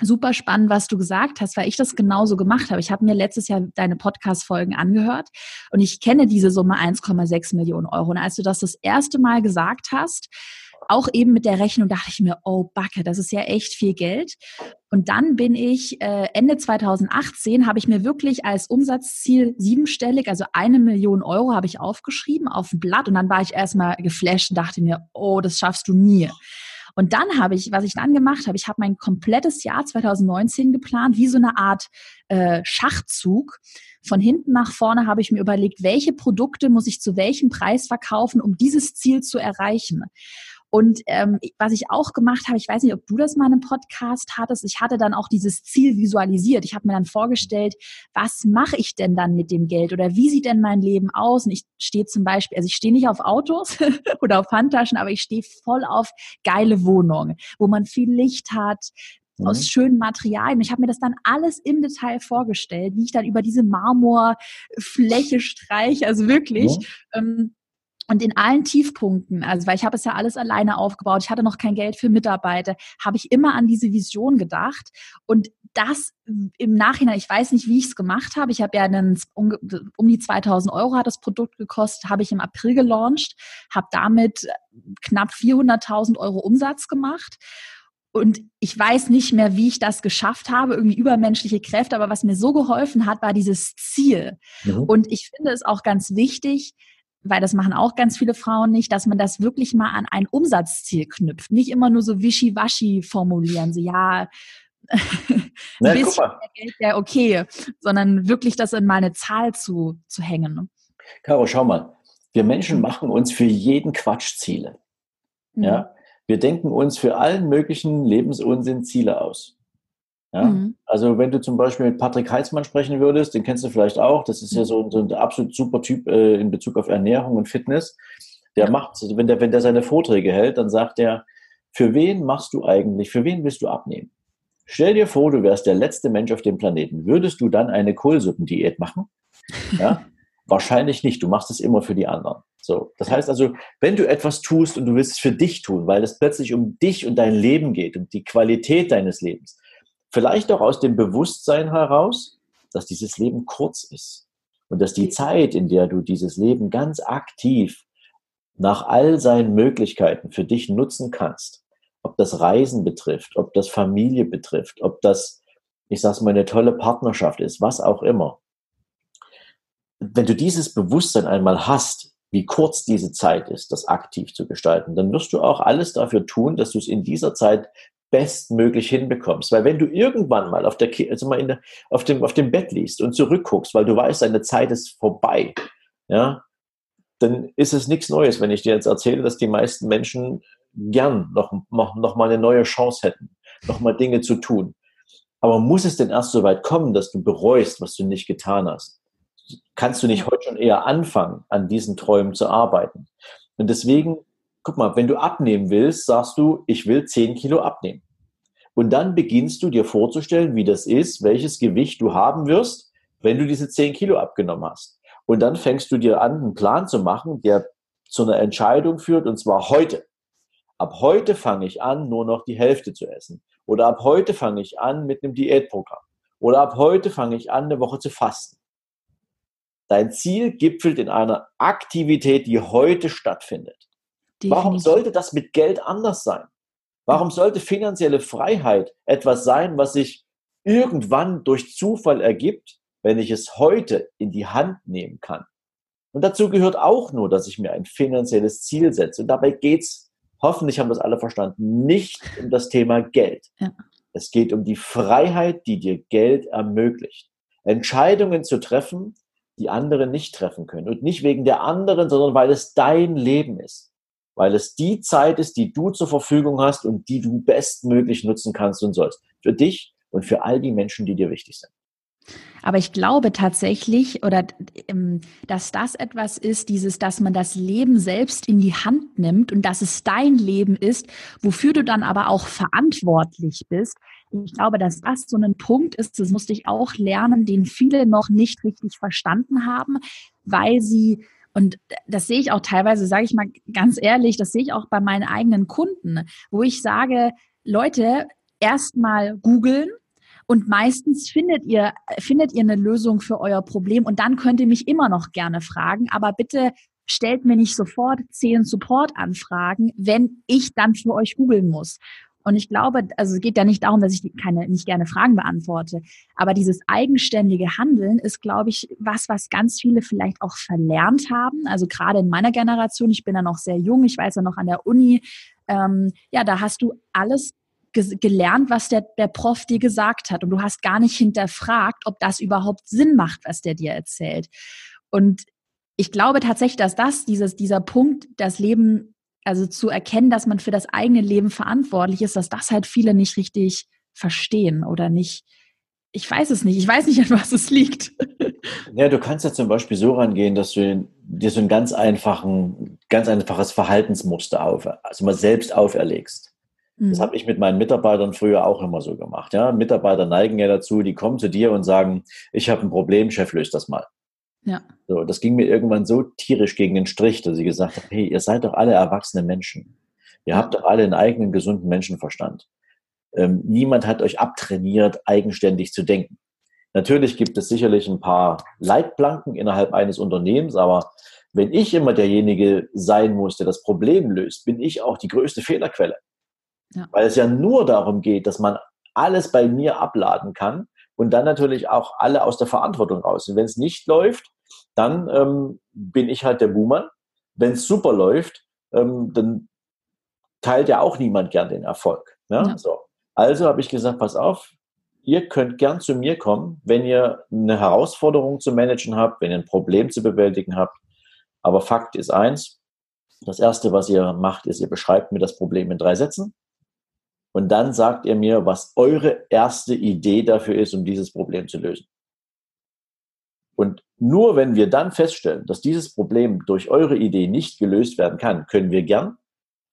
super spannend, was du gesagt hast, weil ich das genauso gemacht habe. Ich habe mir letztes Jahr deine Podcast-Folgen angehört und ich kenne diese Summe 1,6 Millionen Euro. Und als du das das erste Mal gesagt hast, auch eben mit der Rechnung dachte ich mir, oh Backe, das ist ja echt viel Geld. Und dann bin ich äh, Ende 2018 habe ich mir wirklich als Umsatzziel siebenstellig, also eine Million Euro habe ich aufgeschrieben auf ein Blatt und dann war ich erstmal geflasht und dachte mir, oh, das schaffst du nie. Und dann habe ich, was ich dann gemacht habe, ich habe mein komplettes Jahr 2019 geplant, wie so eine Art äh, Schachzug. Von hinten nach vorne habe ich mir überlegt, welche Produkte muss ich zu welchem Preis verkaufen, um dieses Ziel zu erreichen. Und ähm, was ich auch gemacht habe, ich weiß nicht, ob du das mal in einem Podcast hattest, ich hatte dann auch dieses Ziel visualisiert. Ich habe mir dann vorgestellt, was mache ich denn dann mit dem Geld oder wie sieht denn mein Leben aus? Und ich stehe zum Beispiel, also ich stehe nicht auf Autos [laughs] oder auf Handtaschen, aber ich stehe voll auf geile Wohnungen, wo man viel Licht hat, aus mhm. schönen Materialien. Ich habe mir das dann alles im Detail vorgestellt, wie ich dann über diese Marmorfläche streiche, also wirklich. Ja. Ähm, Und in allen Tiefpunkten, also weil ich habe es ja alles alleine aufgebaut, ich hatte noch kein Geld für Mitarbeiter, habe ich immer an diese Vision gedacht. Und das im Nachhinein, ich weiß nicht, wie ich es gemacht habe. Ich habe ja einen, um, um die 2000 Euro hat das Produkt gekostet, habe ich im April gelauncht, habe damit knapp 400.000 Euro Umsatz gemacht. Und ich weiß nicht mehr, wie ich das geschafft habe, irgendwie übermenschliche Kräfte, aber was mir so geholfen hat, war dieses Ziel. Mhm. Und ich finde es auch ganz wichtig, weil das machen auch ganz viele Frauen nicht, dass man das wirklich mal an ein Umsatzziel knüpft. Nicht immer nur so wischiwaschi formulieren, so ja, [laughs] ein Na, bisschen mehr Geld wäre okay, sondern wirklich das in meine Zahl zu, zu hängen. Caro, schau mal. Wir Menschen mhm. machen uns für jeden Quatsch Ziele. Mhm. Ja? Wir denken uns für allen möglichen Lebensunsinn Ziele aus. Ja? Mhm. Also wenn du zum Beispiel mit Patrick Heitzmann sprechen würdest, den kennst du vielleicht auch, das ist ja so, so ein absolut super Typ äh, in Bezug auf Ernährung und Fitness. Der macht, wenn der, wenn der seine Vorträge hält, dann sagt er, für wen machst du eigentlich, für wen willst du abnehmen? Stell dir vor, du wärst der letzte Mensch auf dem Planeten. Würdest du dann eine Kohlsuppendiät machen? [laughs] Ja? Wahrscheinlich nicht. Du machst es immer für die anderen. So. Das heißt also, wenn du etwas tust und du willst es für dich tun, weil es plötzlich um dich und dein Leben geht, um die Qualität deines Lebens, Vielleicht auch aus dem Bewusstsein heraus, dass dieses Leben kurz ist und dass die Zeit, in der du dieses Leben ganz aktiv nach all seinen Möglichkeiten für dich nutzen kannst, ob das Reisen betrifft, ob das Familie betrifft, ob das, ich sag's mal, eine tolle Partnerschaft ist, was auch immer. Wenn du dieses Bewusstsein einmal hast, wie kurz diese Zeit ist, das aktiv zu gestalten, dann wirst du auch alles dafür tun, dass du es in dieser Zeit bestmöglich hinbekommst. Weil wenn du irgendwann mal auf, der, also mal der, auf, dem, auf dem Bett liegst und zurückguckst, weil du weißt, deine Zeit ist vorbei, ja, dann ist es nichts Neues, wenn ich dir jetzt erzähle, dass die meisten Menschen gern noch, noch, noch mal eine neue Chance hätten, noch mal Dinge zu tun. Aber muss es denn erst so weit kommen, dass du bereust, was du nicht getan hast? Kannst du nicht heute schon eher anfangen, an diesen Träumen zu arbeiten? Und deswegen guck mal, wenn du abnehmen willst, sagst du, ich will 10 Kilo abnehmen. Und dann beginnst du dir vorzustellen, wie das ist, welches Gewicht du haben wirst, wenn du diese 10 Kilo abgenommen hast. Und dann fängst du dir an, einen Plan zu machen, der zu einer Entscheidung führt, und zwar heute. Ab heute fange ich an, nur noch die Hälfte zu essen. Oder ab heute fange ich an mit einem Diätprogramm. Oder ab heute fange ich an, eine Woche zu fasten. Dein Ziel gipfelt in einer Aktivität, die heute stattfindet. Definitiv. Warum sollte das mit Geld anders sein? Warum sollte finanzielle Freiheit etwas sein, was sich irgendwann durch Zufall ergibt, wenn ich es heute in die Hand nehmen kann? Und dazu gehört auch nur, dass ich mir ein finanzielles Ziel setze. Und dabei geht's, hoffentlich haben das alle verstanden, nicht um das Thema Geld. Ja. Es geht um die Freiheit, die dir Geld ermöglicht. Entscheidungen zu treffen, die andere nicht treffen können. Und nicht wegen der anderen, sondern weil es dein Leben ist weil es die Zeit ist, die du zur Verfügung hast und die du bestmöglich nutzen kannst und sollst. Für dich und für all die Menschen, die dir wichtig sind. Aber ich glaube tatsächlich, oder ähm, dass das etwas ist, dieses, dass man das Leben selbst in die Hand nimmt und dass es dein Leben ist, wofür du dann aber auch verantwortlich bist. Ich glaube, dass das so ein Punkt ist, das musste ich auch lernen, den viele noch nicht richtig verstanden haben, weil sie und das sehe ich auch teilweise, sage ich mal ganz ehrlich, das sehe ich auch bei meinen eigenen Kunden, wo ich sage, Leute, erstmal googeln, und meistens findet ihr, findet ihr eine Lösung für euer Problem und dann könnt ihr mich immer noch gerne fragen, aber bitte stellt mir nicht sofort zehn Support-Anfragen, wenn ich dann für euch googeln muss. Und ich glaube, also es geht ja nicht darum, dass ich keine, nicht gerne Fragen beantworte. Aber dieses eigenständige Handeln ist, glaube ich, was, was ganz viele vielleicht auch verlernt haben. Also gerade in meiner Generation, ich bin ja noch sehr jung, ich weiß ja noch an der Uni, ähm, ja, da hast du alles gelernt, was der, der Prof dir gesagt hat. Und du hast gar nicht hinterfragt, ob das überhaupt Sinn macht, was der dir erzählt. Und ich glaube tatsächlich, dass das, dieses, dieser Punkt, das Leben also zu erkennen, dass man für das eigene Leben verantwortlich ist, dass das halt viele nicht richtig verstehen oder nicht. Ich weiß es nicht. Ich weiß nicht, an was es liegt. [laughs] Ja, du kannst ja zum Beispiel so rangehen, dass du dir so ein ganz einfachen, ganz einfaches Verhaltensmuster auf, also mal selbst auferlegst. Mhm. Das habe ich mit meinen Mitarbeitern früher auch immer so gemacht. Ja, Mitarbeiter neigen ja dazu, die kommen zu dir und sagen, ich habe ein Problem, Chef, löst das mal. Ja. So, das ging mir irgendwann so tierisch gegen den Strich, dass ich gesagt habe, hey, ihr seid doch alle erwachsene Menschen. Ihr habt doch alle einen eigenen gesunden Menschenverstand. Ähm, niemand hat euch abtrainiert, eigenständig zu denken. Natürlich gibt es sicherlich ein paar Leitplanken innerhalb eines Unternehmens, aber wenn ich immer derjenige sein muss, der das Problem löst, bin ich auch die größte Fehlerquelle. Ja. Weil es ja nur darum geht, dass man alles bei mir abladen kann und dann natürlich auch alle aus der Verantwortung raus. Und wenn es nicht läuft, dann ähm, bin ich halt der Buhmann. Wenn es super läuft, ähm, dann teilt ja auch niemand gern den Erfolg. Ne? Ja. So. Also habe ich gesagt, pass auf, ihr könnt gern zu mir kommen, wenn ihr eine Herausforderung zu managen habt, wenn ihr ein Problem zu bewältigen habt. Aber Fakt ist eins, das Erste, was ihr macht, ist, ihr beschreibt mir das Problem in drei Sätzen. Und dann sagt ihr mir, was eure erste Idee dafür ist, um dieses Problem zu lösen. Und nur wenn wir dann feststellen, dass dieses Problem durch eure Idee nicht gelöst werden kann, können wir gern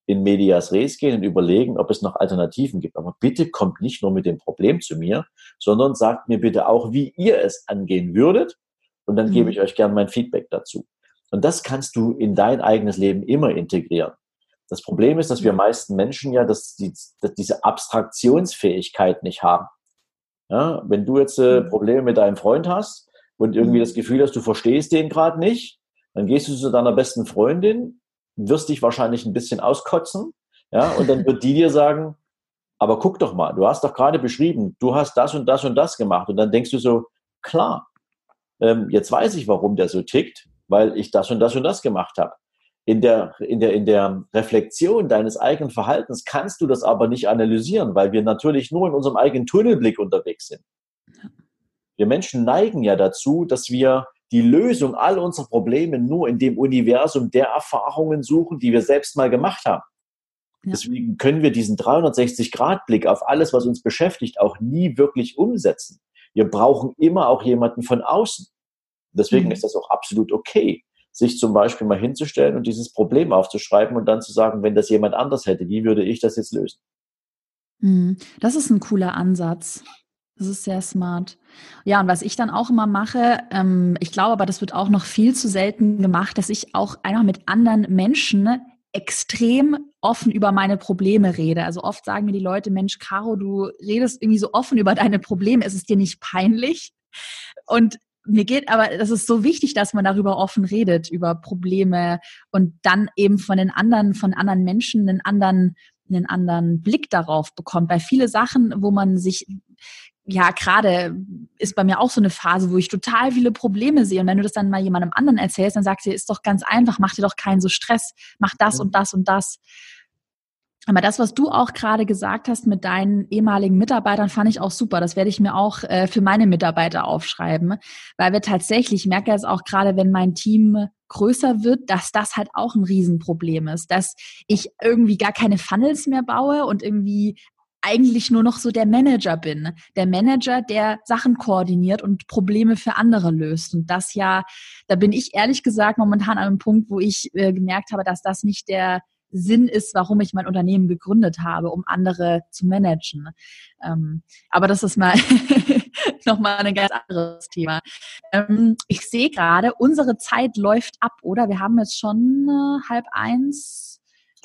in Medias Res gehen und überlegen, ob es noch Alternativen gibt. Aber bitte kommt nicht nur mit dem Problem zu mir, sondern sagt mir bitte auch, wie ihr es angehen würdet. Und dann mhm. gebe ich euch gern mein Feedback dazu. Und das kannst du in dein eigenes Leben immer integrieren. Das Problem ist, dass wir meisten Menschen ja das, die, dass diese Abstraktionsfähigkeit nicht haben. Ja, wenn du jetzt äh, mhm. Probleme mit deinem Freund hast und irgendwie mhm. das Gefühl hast, du verstehst den gerade nicht, dann gehst du zu deiner besten Freundin wirst dich wahrscheinlich ein bisschen auskotzen, ja, und dann wird die dir sagen, aber guck doch mal, du hast doch gerade beschrieben, du hast das und das und das gemacht. Und dann denkst du so, klar, ähm, jetzt weiß ich, warum der so tickt, weil ich das und das und das gemacht habe. In der, in, der, in der Reflexion deines eigenen Verhaltens kannst du das aber nicht analysieren, weil wir natürlich nur in unserem eigenen Tunnelblick unterwegs sind. Wir Menschen neigen ja dazu, dass wir die Lösung all unserer Probleme nur in dem Universum der Erfahrungen suchen, die wir selbst mal gemacht haben. Ja. Deswegen können wir diesen 360-Grad-Blick auf alles, was uns beschäftigt, auch nie wirklich umsetzen. Wir brauchen immer auch jemanden von außen. Deswegen mhm. ist das auch absolut okay, sich zum Beispiel mal hinzustellen und dieses Problem aufzuschreiben und dann zu sagen, wenn das jemand anders hätte, wie würde ich das jetzt lösen? Mhm. Das ist ein cooler Ansatz. Das ist sehr smart. Ja, und was ich dann auch immer mache, ähm, ich glaube aber, das wird auch noch viel zu selten gemacht, dass ich auch einfach mit anderen Menschen extrem offen über meine Probleme rede. Also oft sagen mir die Leute, Mensch, Caro, du redest irgendwie so offen über deine Probleme. Ist es dir nicht peinlich? Und mir geht aber, das ist so wichtig, dass man darüber offen redet, über Probleme und dann eben von den anderen, von anderen Menschen einen anderen, einen anderen Blick darauf bekommt. Bei viele Sachen, wo man sich ja, gerade ist bei mir auch so eine Phase, wo ich total viele Probleme sehe. Und wenn du das dann mal jemandem anderen erzählst, dann sagst du, ist doch ganz einfach, mach dir doch keinen so Stress, mach das und das und das. Aber das, was du auch gerade gesagt hast mit deinen ehemaligen Mitarbeitern, fand ich auch super. Das werde ich mir auch äh, für meine Mitarbeiter aufschreiben, weil wir tatsächlich, ich merke es auch gerade, wenn mein Team größer wird, dass das halt auch ein Riesenproblem ist, dass ich irgendwie gar keine Funnels mehr baue und irgendwie eigentlich nur noch so der Manager bin. Der Manager, der Sachen koordiniert und Probleme für andere löst. Und das ja, da bin ich ehrlich gesagt momentan an einem Punkt, wo ich äh, gemerkt habe, dass das nicht der Sinn ist, warum ich mein Unternehmen gegründet habe, um andere zu managen. Ähm, aber das ist mal [laughs] nochmal ein ganz anderes Thema. Ähm, ich sehe gerade, unsere Zeit läuft ab, oder? Wir haben jetzt schon äh, halb eins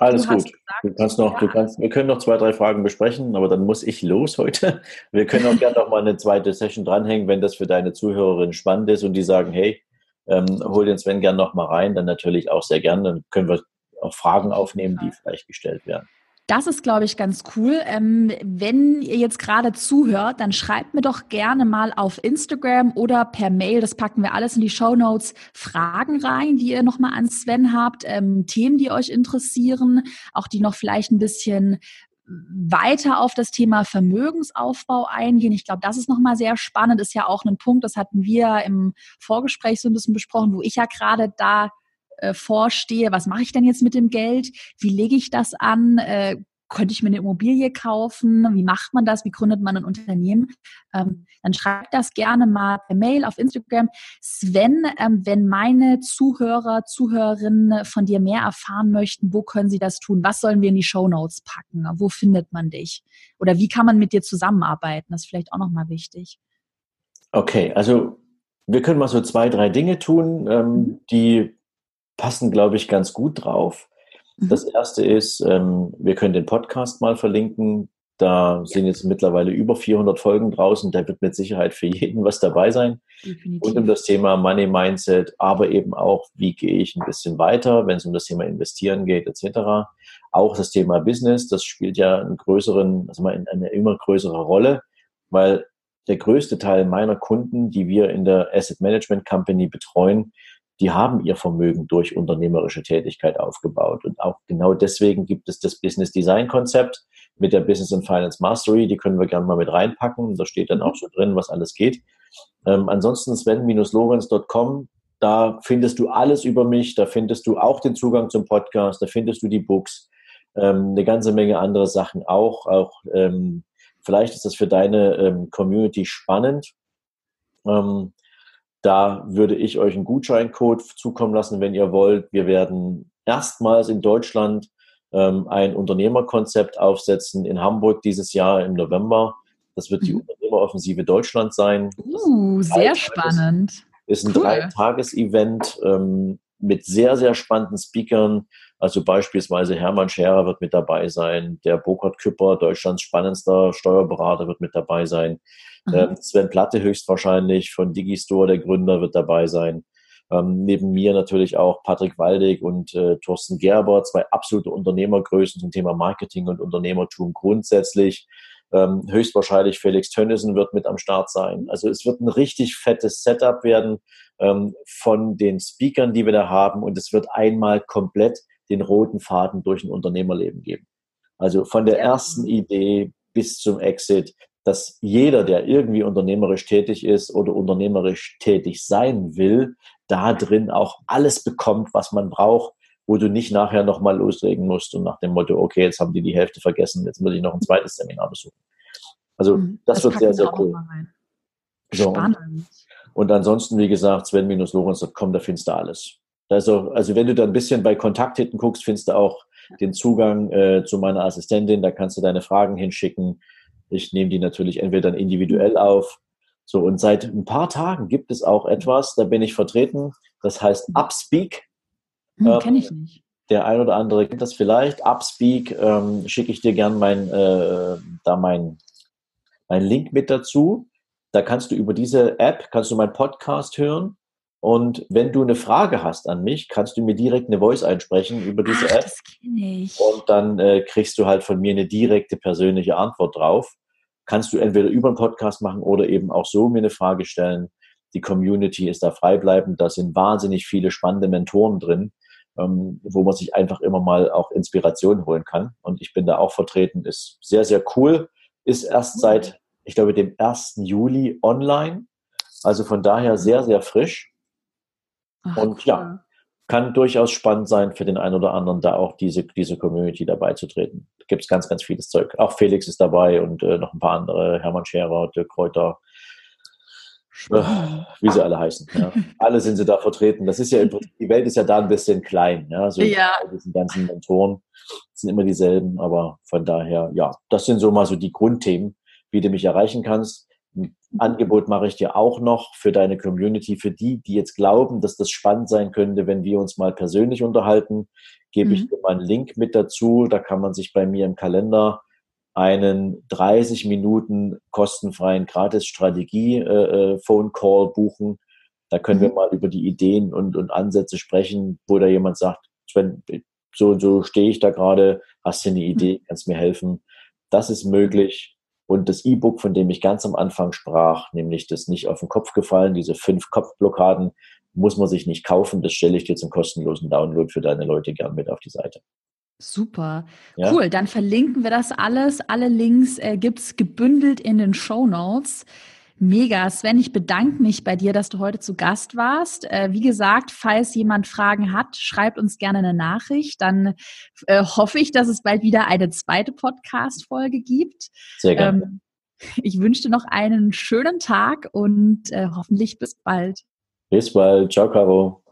alles du gut. Gesagt, du kannst noch, ja. du kannst, wir können noch zwei, drei Fragen besprechen, aber dann muss ich los heute. Wir können auch gerne noch mal eine zweite Session dranhängen, wenn das für deine Zuhörerinnen spannend ist und die sagen, hey, ähm, hol den Sven gerne noch mal rein, dann natürlich auch sehr gerne. Dann können wir auch Fragen aufnehmen, die vielleicht gestellt werden. Das ist, glaube ich, ganz cool. Ähm, wenn ihr jetzt gerade zuhört, dann schreibt mir doch gerne mal auf Instagram oder per Mail, das packen wir alles in die Show Notes, Fragen rein, die ihr nochmal an Sven habt, ähm, Themen, die euch interessieren, auch die noch vielleicht ein bisschen weiter auf das Thema Vermögensaufbau eingehen. Ich glaube, das ist nochmal sehr spannend, ist ja auch ein Punkt, das hatten wir im Vorgespräch so ein bisschen besprochen, wo ich ja gerade da äh, vorstehe, was mache ich denn jetzt mit dem Geld? Wie lege ich das an? Äh, könnte ich mir eine Immobilie kaufen? Wie macht man das? Wie gründet man ein Unternehmen? Ähm, dann schreibt das gerne mal per Mail auf Instagram. Sven, ähm, wenn meine Zuhörer, Zuhörerinnen von dir mehr erfahren möchten, wo können sie das tun? Was sollen wir in die Show Notes packen? Wo findet man dich? Oder wie kann man mit dir zusammenarbeiten? Das ist vielleicht auch nochmal wichtig. Okay, also wir können mal so zwei, drei Dinge tun, ähm, mhm. die passen, glaube ich, ganz gut drauf. Mhm. Das erste ist, ähm, wir können den Podcast mal verlinken. Da sind jetzt mittlerweile über 400 Folgen draußen. Da wird mit Sicherheit für jeden was dabei sein. Definitiv. Und um das Thema Money Mindset, aber eben auch, wie gehe ich ein bisschen weiter, wenn es um das Thema Investieren geht, etc. Auch das Thema Business, das spielt ja einen größeren, also eine immer größere Rolle, weil der größte Teil meiner Kunden, die wir in der Asset Management Company betreuen, die haben ihr Vermögen durch unternehmerische Tätigkeit aufgebaut. Und auch genau deswegen gibt es das Business Design Konzept mit der Business and Finance Mastery. Die können wir gerne mal mit reinpacken. Da steht dann auch so drin, was alles geht. Ähm, ansonsten sven-lorenz.com. Da findest du alles über mich. Da findest du auch den Zugang zum Podcast. Da findest du die Books. Ähm, eine ganze Menge andere Sachen auch. Auch ähm, vielleicht ist das für deine ähm, Community spannend. Ähm, da würde ich euch einen Gutscheincode zukommen lassen, wenn ihr wollt. Wir werden erstmals in Deutschland ähm, ein Unternehmerkonzept aufsetzen in Hamburg dieses Jahr im November. Das wird die mhm. Unternehmeroffensive Deutschland sein. Uh, sehr spannend. Ist ein cool. Dreitages-Event ähm, mit sehr, sehr spannenden Speakern. Also beispielsweise Hermann Scherer wird mit dabei sein, der Burkhard Küpper, Deutschlands spannendster Steuerberater, wird mit dabei sein. Mhm. Ähm, Sven Platte höchstwahrscheinlich von Digistore, der Gründer, wird dabei sein. Ähm, neben mir natürlich auch Patrick Waldig und äh, Thorsten Gerber, zwei absolute Unternehmergrößen zum Thema Marketing und Unternehmertum grundsätzlich. Ähm, höchstwahrscheinlich Felix Tönnissen wird mit am Start sein. Also es wird ein richtig fettes Setup werden ähm, von den Speakern, die wir da haben und es wird einmal komplett den roten Faden durch ein Unternehmerleben geben. Also von der ersten Idee bis zum Exit, dass jeder, der irgendwie unternehmerisch tätig ist oder unternehmerisch tätig sein will, da drin auch alles bekommt, was man braucht, wo du nicht nachher nochmal loslegen musst und nach dem Motto, okay, jetzt haben die die Hälfte vergessen, jetzt muss ich noch ein zweites Seminar besuchen. Also mhm. das, das wird sehr, sehr cool. So. Spannend. Und ansonsten, wie gesagt, sven-lorenz.com, da findest du alles. Also, also wenn du da ein bisschen bei Kontakthitten guckst, findest du auch den Zugang äh, zu meiner Assistentin, da kannst du deine Fragen hinschicken. Ich nehme die natürlich entweder dann individuell auf. So, und seit ein paar Tagen gibt es auch etwas, da bin ich vertreten, das heißt Upspeak. Hm, ähm, Kenne ich nicht. Der ein oder andere kennt das vielleicht. Upspeak ähm, schicke ich dir gern mein, äh, da mein, mein Link mit dazu. Da kannst du über diese App, kannst du meinen Podcast hören. Und wenn du eine Frage hast an mich, kannst du mir direkt eine Voice einsprechen über diese Ach, App. Das ich. Und dann äh, kriegst du halt von mir eine direkte persönliche Antwort drauf kannst du entweder über einen Podcast machen oder eben auch so mir eine Frage stellen. Die Community ist da freibleibend. Da sind wahnsinnig viele spannende Mentoren drin, ähm, wo man sich einfach immer mal auch Inspiration holen kann. Und ich bin da auch vertreten. Ist sehr, sehr cool. Ist erst seit, ich glaube, dem 1. Juli online. Also von daher sehr, sehr frisch. Ach, und ja, kann durchaus spannend sein für den einen oder anderen, da auch diese, diese Community dabei zu treten. Da gibt es ganz, ganz vieles Zeug. Auch Felix ist dabei und äh, noch ein paar andere, Hermann Scherer, Dirk Kräuter, äh, wie sie alle heißen. Ja. [laughs] alle sind sie da vertreten. Das ist ja, die Welt ist ja da ein bisschen klein. Ja, so ja. diese ganzen Mentoren sind immer dieselben, aber von daher, ja, das sind so mal so die Grundthemen, wie du mich erreichen kannst. Ein Angebot mache ich dir auch noch für deine Community, für die, die jetzt glauben, dass das spannend sein könnte, wenn wir uns mal persönlich unterhalten, gebe mhm. ich dir mal einen Link mit dazu. Da kann man sich bei mir im Kalender einen 30 Minuten kostenfreien Gratis-Strategie-Phone äh, äh Call buchen. Da können mhm. wir mal über die Ideen und, und Ansätze sprechen, wo da jemand sagt, Sven, so und so stehe ich da gerade, hast du eine Idee, mhm. kannst mir helfen. Das ist möglich. Und das E-Book, von dem ich ganz am Anfang sprach, nämlich das nicht auf den Kopf gefallen, diese fünf Kopfblockaden, muss man sich nicht kaufen. Das stelle ich dir zum kostenlosen Download für deine Leute gern mit auf die Seite. Super. Ja? Cool. Dann verlinken wir das alles. Alle Links äh, gibt es gebündelt in den Show Notes. Mega, Sven, ich bedanke mich bei dir, dass du heute zu Gast warst. Äh, wie gesagt, falls jemand Fragen hat, schreibt uns gerne eine Nachricht. Dann äh, hoffe ich, dass es bald wieder eine zweite Podcast-Folge gibt. Sehr gerne. Ähm, ich wünsche dir noch einen schönen Tag und äh, hoffentlich bis bald. Bis bald. Ciao, Caro.